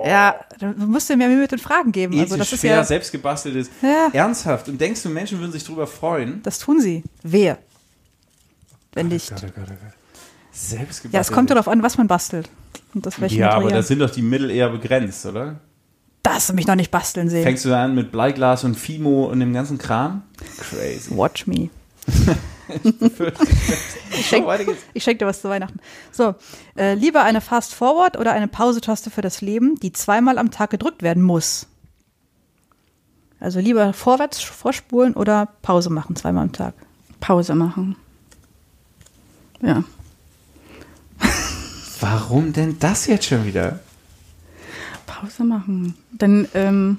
Ja, du musst mehr Mühe mit den Fragen geben. Also das ist fair, ja, selbst gebasteltes. Ja. Ernsthaft. Und denkst du, Menschen würden sich darüber freuen? das tun sie. Wer? Wenn nicht. Gott, oh Gott, oh Gott. Selbst Ja, es kommt darauf an, was man bastelt. Und das welche Ja, aber Material. da sind doch die Mittel eher begrenzt, oder? Da hast du mich noch nicht basteln sehen. Fängst du an mit Bleiglas und Fimo und dem ganzen Kram? Crazy. Watch me. ich schenk- schenke dir was zu Weihnachten. So, äh, lieber eine Fast Forward oder eine Pause-Taste für das Leben, die zweimal am Tag gedrückt werden muss. Also lieber vorwärts vorspulen oder Pause machen zweimal am Tag. Pause machen. Ja. Warum denn das jetzt schon wieder? Pause machen. Dann ähm,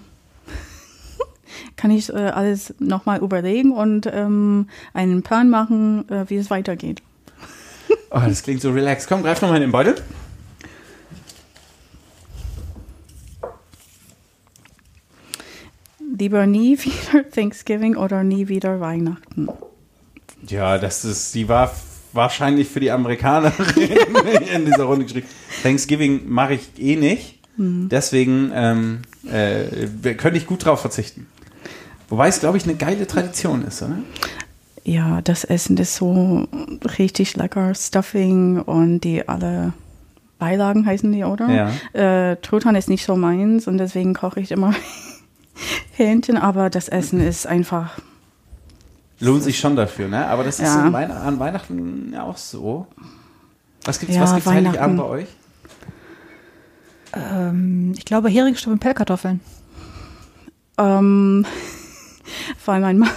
kann ich äh, alles nochmal überlegen und ähm, einen Plan machen, äh, wie es weitergeht. Oh, das klingt so relaxed. Komm, greif nochmal in den Beutel. Lieber nie wieder Thanksgiving oder nie wieder Weihnachten. Ja, das ist, die war wahrscheinlich für die Amerikanerin in dieser Runde geschrieben. Thanksgiving mache ich eh nicht. Deswegen ähm, äh, könnte ich gut drauf verzichten. Wobei es, glaube ich, eine geile Tradition ist, oder? Ja, das Essen ist so richtig lecker. Stuffing und die alle Beilagen heißen die, oder? Ja. Äh, Truthahn ist nicht so meins und deswegen koche ich immer Hähnchen, aber das Essen ist einfach Lohnt sich schon dafür, ne? Aber das ist Ja. an, Weihn an Weihnachten ja auch so. Was gibt's, Ja, was gibt's Heiligabend bei euch? Ähm, ich glaube Heringstab und Pellkartoffeln. Ähm, weil mein Mann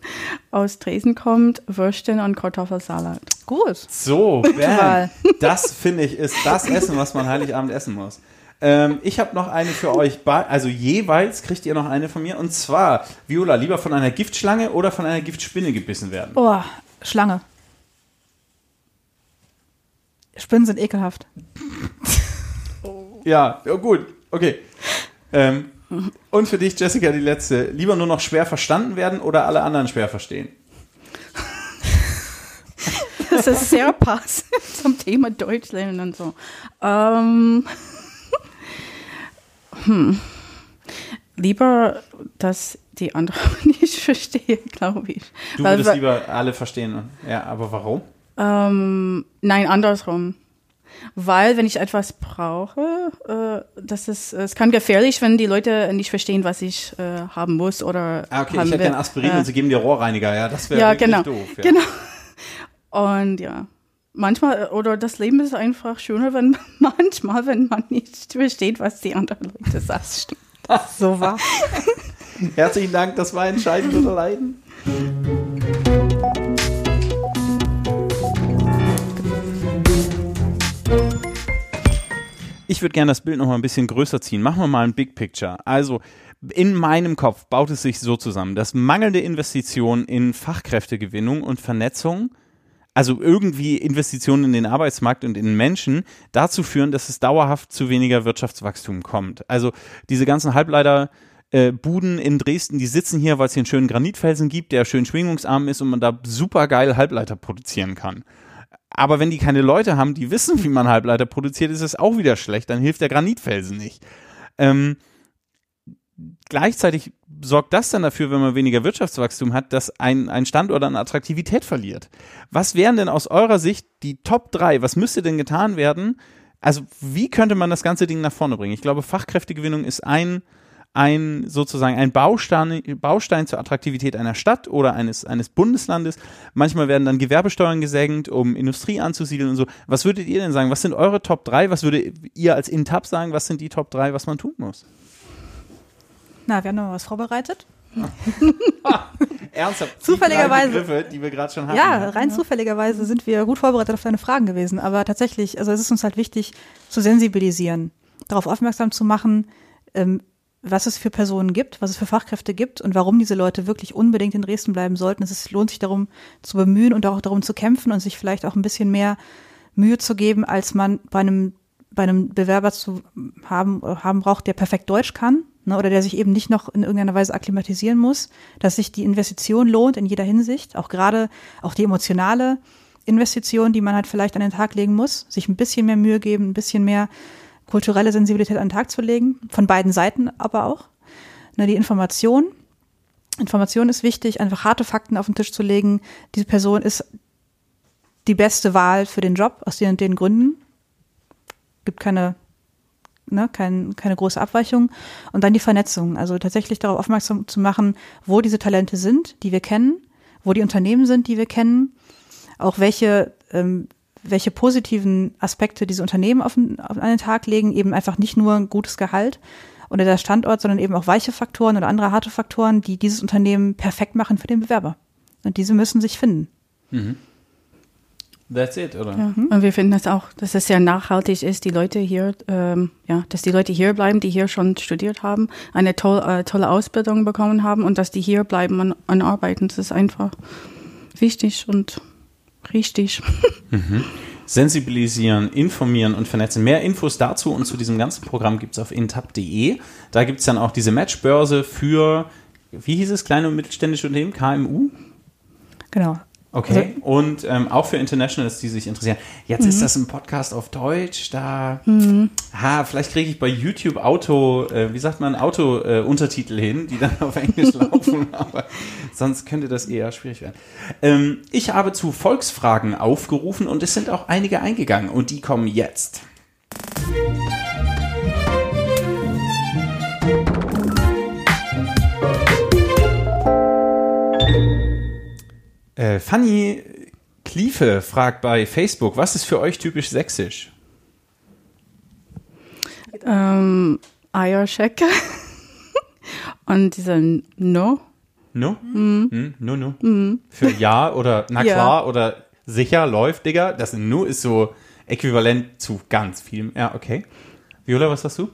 aus Dresden kommt, Würstchen und Kartoffelsalat. Gut. So, bam. das finde ich ist das Essen, was man Heiligabend essen muss. Ähm, ich habe noch eine für euch, also jeweils kriegt ihr noch eine von mir. Und zwar, Viola, lieber von einer Giftschlange oder von einer Giftspinne gebissen werden? Oh, Schlange. Spinnen sind ekelhaft. Ja, ja gut, okay. Ähm, und für dich, Jessica, die letzte. Lieber nur noch schwer verstanden werden oder alle anderen schwer verstehen? Das ist sehr passend zum Thema Deutsch lernen und so. Ähm, hm. Lieber, dass die anderen nicht verstehen, glaube ich. Du würdest weil- lieber alle verstehen. Ja, aber warum? Ähm, nein, andersrum. Weil, wenn ich etwas brauche, äh, das ist, es kann gefährlich, wenn die Leute nicht verstehen, was ich äh, haben muss oder Ah, okay, haben ich hätte will. gern Aspirin Äh, und sie geben dir Rohrreiniger. Ja, das wäre ja, wirklich genau, doof. Ja. genau. Und ja, manchmal, oder das Leben ist einfach schöner, wenn manchmal, wenn man nicht versteht, was die anderen Leute sagen. So war. Herzlichen Dank, das war entscheidend oder leiden. Ich würde gerne das Bild noch mal ein bisschen größer ziehen. Machen wir mal ein Big Picture. Also in meinem Kopf baut es sich so zusammen, dass mangelnde Investitionen in Fachkräftegewinnung und Vernetzung, also irgendwie Investitionen in den Arbeitsmarkt und in Menschen, dazu führen, dass es dauerhaft zu weniger Wirtschaftswachstum kommt. Also diese ganzen Halbleiter äh, Buden in Dresden, die sitzen hier, weil es hier einen schönen Granitfelsen gibt, der schön schwingungsarm ist und man da super geil Halbleiter produzieren kann. Aber wenn die keine Leute haben, die wissen, wie man Halbleiter produziert, ist es auch wieder schlecht. Dann hilft der Granitfelsen nicht. Ähm, gleichzeitig sorgt das dann dafür, wenn man weniger Wirtschaftswachstum hat, dass ein, ein Standort an Attraktivität verliert. Was wären denn aus eurer Sicht die Top 3? Was müsste denn getan werden? Also, wie könnte man das ganze Ding nach vorne bringen? Ich glaube, Fachkräftegewinnung ist ein, ein sozusagen ein Baustein, Baustein zur Attraktivität einer Stadt oder eines, eines Bundeslandes. Manchmal werden dann Gewerbesteuern gesenkt, um Industrie anzusiedeln und so. Was würdet ihr denn sagen? Was sind eure Top 3? Was würdet ihr als Intab sagen? Was sind die Top 3, was man tun muss? Na, wir haben noch mal was vorbereitet. Ernsthaft? Zufälligerweise- Die Begriffe, die wir gerade schon hatten. Ja, rein zufälligerweise sind wir gut vorbereitet auf deine Fragen gewesen. Aber tatsächlich, also es ist uns halt wichtig zu sensibilisieren, darauf aufmerksam zu machen, ähm, was es für Personen gibt, was es für Fachkräfte gibt und warum diese Leute wirklich unbedingt in Dresden bleiben sollten. Es lohnt sich darum zu bemühen und auch darum zu kämpfen und sich vielleicht auch ein bisschen mehr Mühe zu geben, als man bei einem bei einem Bewerber zu haben, haben braucht, der perfekt Deutsch kann ne, oder der sich eben nicht noch in irgendeiner Weise akklimatisieren muss, dass sich die Investition lohnt in jeder Hinsicht, auch gerade auch die emotionale Investition, die man halt vielleicht an den Tag legen muss, sich ein bisschen mehr Mühe geben, ein bisschen mehr kulturelle Sensibilität an den Tag zu legen, von beiden Seiten aber auch. Ne, die Information, Information ist wichtig, einfach harte Fakten auf den Tisch zu legen. Diese Person ist die beste Wahl für den Job aus den und den Gründen. Gibt keine ne, kein, keine große Abweichung. Und dann die Vernetzung, also tatsächlich darauf aufmerksam zu machen, wo diese Talente sind, die wir kennen, wo die Unternehmen sind, die wir kennen, auch welche, ähm, welche positiven Aspekte diese Unternehmen auf den, auf einen Tag legen, eben einfach nicht nur ein gutes Gehalt oder der Standort, sondern eben auch weiche Faktoren oder andere harte Faktoren, die dieses Unternehmen perfekt machen für den Bewerber. Und diese müssen sich finden. Mhm. That's it, oder? Ja. Und wir finden das auch, dass es sehr nachhaltig ist, die Leute hier, ähm, ja, dass die Leute hier bleiben, die hier schon studiert haben, eine toll, äh, tolle Ausbildung bekommen haben und dass die hier bleiben und, und arbeiten. Das ist einfach wichtig und richtig. Sensibilisieren, informieren und vernetzen. Mehr Infos dazu und zu diesem ganzen Programm gibt es auf intab.de. Da gibt es dann auch diese Matchbörse für, wie hieß es, kleine und mittelständische Unternehmen, KMU? Genau. Okay, und ähm, auch für Internationals, die sich interessieren. Jetzt ist das ein Podcast auf Deutsch, da, ha, vielleicht kriege ich bei YouTube Auto, äh, wie sagt man, Auto-Untertitel hin, die dann auf Englisch laufen, aber sonst könnte das eher schwierig werden. Ähm, ich habe zu Volksfragen aufgerufen und es sind auch einige eingegangen und die kommen jetzt. Äh, Fanny Kliefe fragt bei Facebook, was ist für euch typisch sächsisch? ähm, Eierschecke und dieser No. No? Mhm. No, no. Für ja oder na Ja. klar oder sicher läuft, Digga. Das No ist so äquivalent zu ganz vielem. Ja, okay. Viola, was hast du?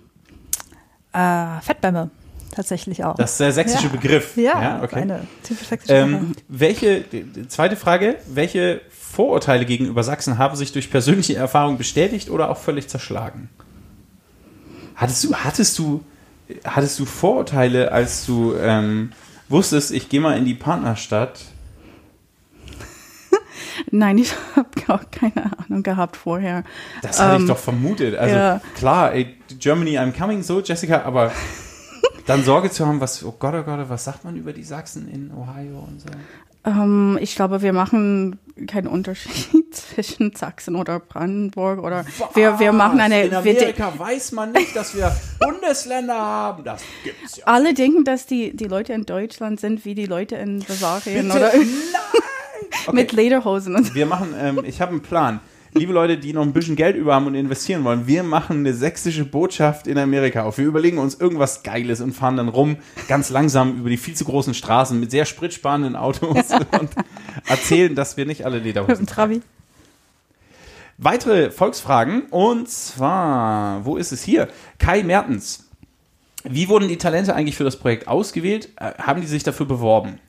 Äh, Fettbämme tatsächlich auch. Das ist der sächsische Ja. Begriff. ja, okay. eine typisch sächsische. Ähm, welche, zweite Frage, welche Vorurteile gegenüber Sachsen haben sich durch persönliche Erfahrung bestätigt oder auch völlig zerschlagen? Hattest du, hattest du, hattest du Vorurteile, als du ähm, wusstest, ich gehe mal in die Partnerstadt? Nein, ich habe auch keine Ahnung gehabt vorher. Das hatte ich Ähm, doch vermutet. Also ja. klar, ey, Germany, I'm coming, so, Jessica, aber dann Sorge zu haben, was, oh Gott, oh Gott, was sagt man über die Sachsen in Ohio und so? Ähm, ich glaube, wir machen keinen Unterschied zwischen Sachsen oder Brandenburg oder wir, wir machen eine. In wir Amerika weiß man nicht, dass wir Bundesländer haben. Das gibt's ja. alle denken, dass die, die Leute in Deutschland sind wie die Leute in Bavaria Bitte, oder nein! mit Lederhosen und Wir machen, ähm, ich habe einen Plan. Liebe Leute, die noch ein bisschen Geld über haben und investieren wollen, wir machen eine sächsische Botschaft in Amerika auf. Wir überlegen uns irgendwas Geiles und fahren dann rum, ganz langsam über die viel zu großen Straßen mit sehr spritsparenden Autos und erzählen, dass wir nicht alle Mit Lederhosen dem Trabi. Weitere Volksfragen und zwar, wo ist es hier? Kai Mertens. Wie wurden die Talente eigentlich für das Projekt ausgewählt? Äh, haben die sich dafür beworben?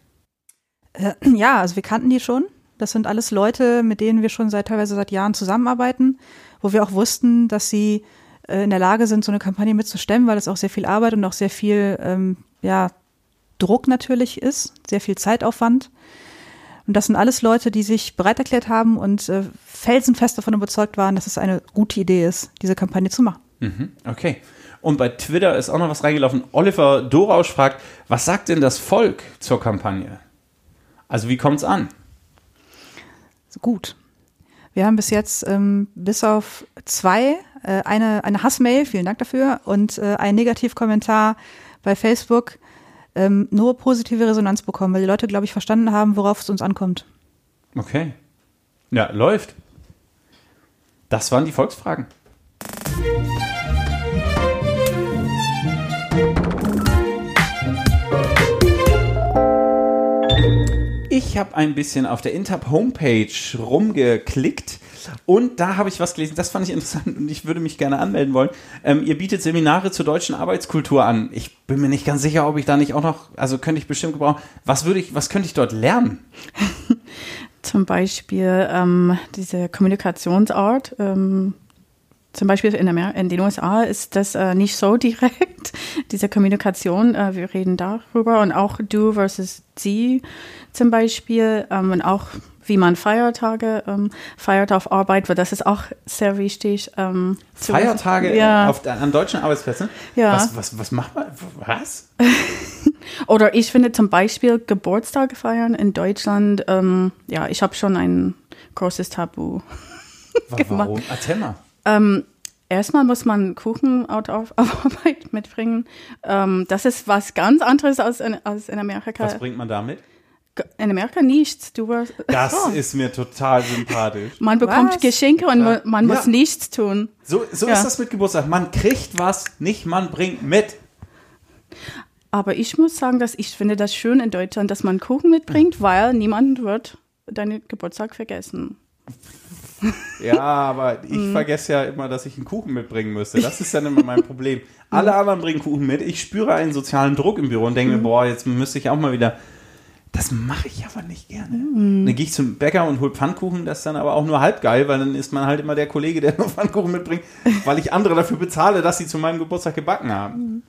Äh, Ja, also wir kannten die schon. Das sind alles Leute, mit denen wir schon seit teilweise seit Jahren zusammenarbeiten, wo wir auch wussten, dass sie äh, in der Lage sind, so eine Kampagne mitzustemmen, weil das auch sehr viel Arbeit und auch sehr viel ähm, ja, Druck natürlich ist, sehr viel Zeitaufwand. Und das sind alles Leute, die sich bereit erklärt haben und äh, felsenfest davon überzeugt waren, dass es eine gute Idee ist, diese Kampagne zu machen. Mhm, okay. Und bei Twitter ist auch noch was reingelaufen. Oliver Dorausch fragt, was sagt denn das Volk zur Kampagne? Also wie kommt's an? Gut. Wir haben bis jetzt ähm, bis auf zwei, äh, eine, eine Hassmail, vielen Dank dafür, und äh, einen Negativkommentar bei Facebook ähm, nur positive Resonanz bekommen, weil die Leute, glaube ich, verstanden haben, worauf es uns ankommt. Okay. Ja, läuft. Das waren die Volksfragen. Ich habe ein bisschen auf der Intab Homepage rumgeklickt und da habe ich was gelesen, das fand ich interessant und ich würde mich gerne anmelden wollen. Ähm, ihr bietet Seminare zur deutschen Arbeitskultur an. Ich bin mir nicht ganz sicher, ob ich da nicht auch noch, also könnte ich bestimmt gebrauchen. Was würde ich, was könnte ich dort lernen? zum Beispiel ähm, diese Kommunikationsart. Ähm, zum Beispiel in, Amer in den USA ist das äh, nicht so direkt, diese Kommunikation. Äh, wir reden darüber und auch du versus sie zum Beispiel ähm, und auch wie man Feiertage ähm, feiert auf Arbeit, weil das ist auch sehr wichtig. Ähm. Feiertage ja. auf, an deutschen Arbeitsplätzen? Ja. Was, was, was macht man? Was? Oder ich finde zum Beispiel Geburtstage feiern in Deutschland, ähm, ja, ich habe schon ein großes Tabu. Wa- Warum? Erzähl mal. Ähm, Erstmal muss man Kuchen auf, auf Arbeit mitbringen. Ähm, das ist was ganz anderes als in, als in Amerika. Was bringt man damit? In Amerika nichts. Du wirst, Das Oh. ist mir total sympathisch. man bekommt Was? Geschenke und Ja. man muss Ja. nichts tun. So, so Ja. ist das mit Geburtstag. Man kriegt was, nicht man bringt mit. Aber ich muss sagen, dass ich finde das schön in Deutschland, dass man Kuchen mitbringt, weil niemand wird deinen Geburtstag vergessen. Ja, aber ich Mhm. vergesse ja immer, dass ich einen Kuchen mitbringen müsste. Das ist dann immer mein Problem. Alle anderen bringen Kuchen mit. Ich spüre einen sozialen Druck im Büro und Mhm. denke mir, boah, jetzt müsste ich auch mal wieder. Das mache ich aber nicht gerne. Mhm. Dann gehe ich zum Bäcker und hole Pfannkuchen. Das ist dann aber auch nur halb geil, weil dann ist man halt immer der Kollege, der nur Pfannkuchen mitbringt, weil ich andere dafür bezahle, dass sie zu meinem Geburtstag gebacken haben.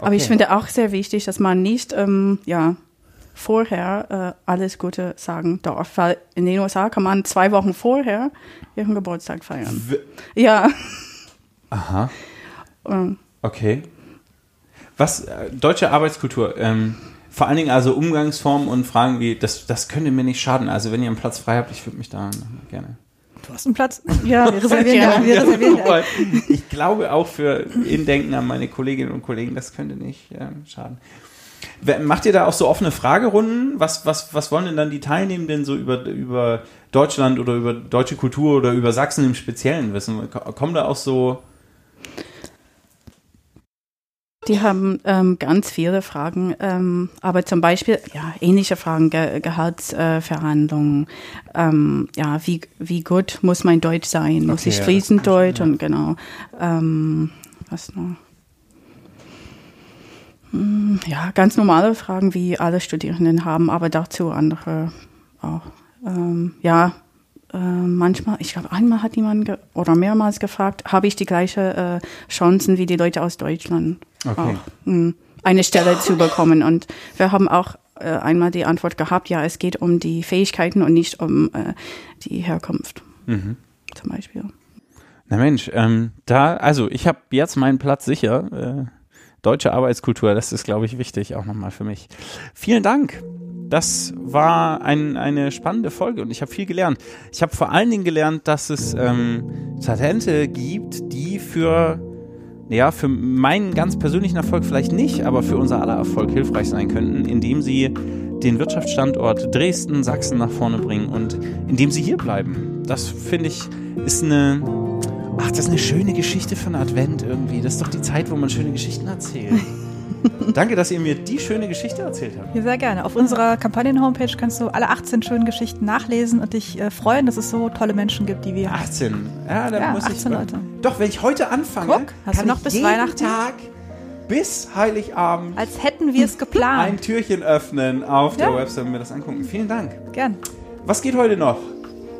Aber ich Okay. finde auch sehr wichtig, dass man nicht ähm, ja, vorher äh, alles Gute sagen darf, weil in den USA kann man zwei Wochen vorher ihren Geburtstag feiern. W- Ja. Aha. Ähm, Okay. Was, äh, deutsche Arbeitskultur, ähm, vor allen Dingen also Umgangsformen und Fragen wie, das, das könnte mir nicht schaden. Also wenn ihr einen Platz frei habt, ich würde mich da gerne. Du hast einen Platz. ja, Wir reservieren ja. wir reservieren Weil ich glaube auch für Indenken an meine Kolleginnen und Kollegen, das könnte nicht äh, schaden. Macht ihr da auch so offene Fragerunden? Was, was, was wollen denn dann die Teilnehmenden so über, über Deutschland oder über deutsche Kultur oder über Sachsen im Speziellen wissen? Ko- Kommen da auch so Die haben ähm, ganz viele Fragen, ähm, aber zum Beispiel ja ähnliche Fragen, Ge Gehaltsverhandlungen, äh, ähm, ja wie wie gut muss mein Deutsch sein, muss Okay, ich ja, fließend Deutsch und genau ähm, was noch? Hm, Ja, ganz normale Fragen, wie alle Studierenden haben, aber dazu andere auch. Ähm, ja, äh, manchmal, ich glaube, einmal hat jemand oder mehrmals gefragt, habe ich die gleiche äh, Chancen wie die Leute aus Deutschland? Okay. Auch, mh, eine Stelle zu bekommen. Und wir haben auch äh, einmal die Antwort gehabt, ja, es geht um die Fähigkeiten und nicht um äh, die Herkunft, Mhm. zum Beispiel. Na Mensch, ähm, da, also ich habe jetzt meinen Platz sicher. Deutsche Arbeitskultur, das ist, glaube ich, wichtig auch nochmal für mich. Vielen Dank. Das war ein, eine spannende Folge und ich habe viel gelernt. Ich habe vor allen Dingen gelernt, dass es ähm, Talente gibt, die für, ja, für meinen ganz persönlichen Erfolg vielleicht nicht, aber für unser aller Erfolg hilfreich sein könnten, indem sie den Wirtschaftsstandort Dresden, Sachsen nach vorne bringen und indem sie hier bleiben. Das finde ich ist eine, ach, das ist eine schöne Geschichte für einen Advent irgendwie. Das ist doch die Zeit, wo man schöne Geschichten erzählt. Danke, dass ihr mir die schöne Geschichte erzählt habt. Ja, sehr gerne. Auf unserer Kampagnen-Homepage kannst du alle 18 schönen Geschichten nachlesen und dich äh, freuen, dass es so tolle Menschen gibt, die wir. 18. Ja, da Ja, muss ich. 18 Leute. Doch, wenn ich heute anfange, Guck, hast kann du noch ich bis jeden Weihnachten? Tag bis Heiligabend Als hätten wir es ein geplant. Türchen öffnen auf der Ja. Website und mir das angucken. Vielen Dank. Gern. Was geht heute noch?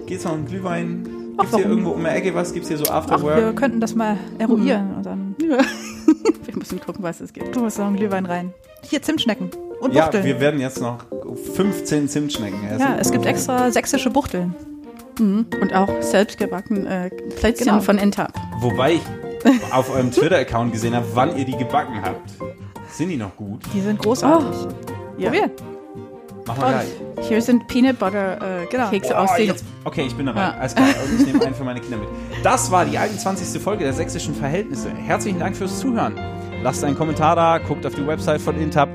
Geht's noch um Glühwein? Ach, Gibt's hier irgendwo um die Ecke was? Gibt's hier so Afterwork? wir könnten das mal eruieren und dann Wir müssen gucken, was es gibt. du musst noch einen Glühwein rein. Hier Zimtschnecken und ja, Buchteln. wir werden jetzt noch 15 Zimtschnecken essen. ja, es gibt extra sächsische Buchteln. Mhm. Und auch selbstgebacken äh, Plätzchen Genau. von Intap. Wobei ich auf eurem Twitter-Account gesehen habe, wann ihr die gebacken habt. Sind die noch gut? Die sind großartig. Ja. Probier. Machen wir gleich. Hier sind Peanut Butter äh, Genau. Kekse Oh, aus den jetzt, okay, ich bin dabei. Ja. Alles klar. Und ich nehme einen für meine Kinder mit. Das war die 21. Folge der sächsischen Verhältnisse. Herzlichen Dank fürs Zuhören. Lasst einen Kommentar da, guckt auf die Website von Intab,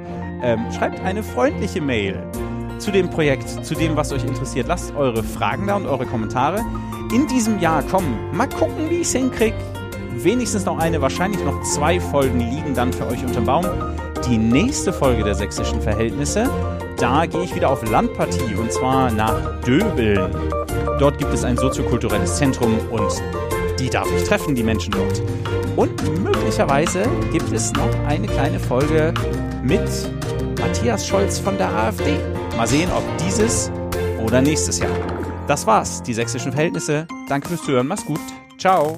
ähm, schreibt eine freundliche Mail zu dem Projekt, zu dem, was euch interessiert. Lasst eure Fragen da und eure Kommentare. In diesem Jahr kommen, mal gucken, wie ich es hinkriege. Wenigstens noch eine, wahrscheinlich noch zwei Folgen liegen dann für euch unterm Baum. Die nächste Folge der sächsischen Verhältnisse, da gehe ich wieder auf Landpartie und zwar nach Döbeln. Dort gibt es ein soziokulturelles Zentrum und die darf ich treffen, die Menschen dort. Und möglicherweise gibt es noch eine kleine Folge mit Matthias Scholz von der AfD. Mal sehen, ob dieses oder nächstes Jahr. Das war's, die sächsischen Verhältnisse. Danke fürs Zuhören, mach's gut. Ciao.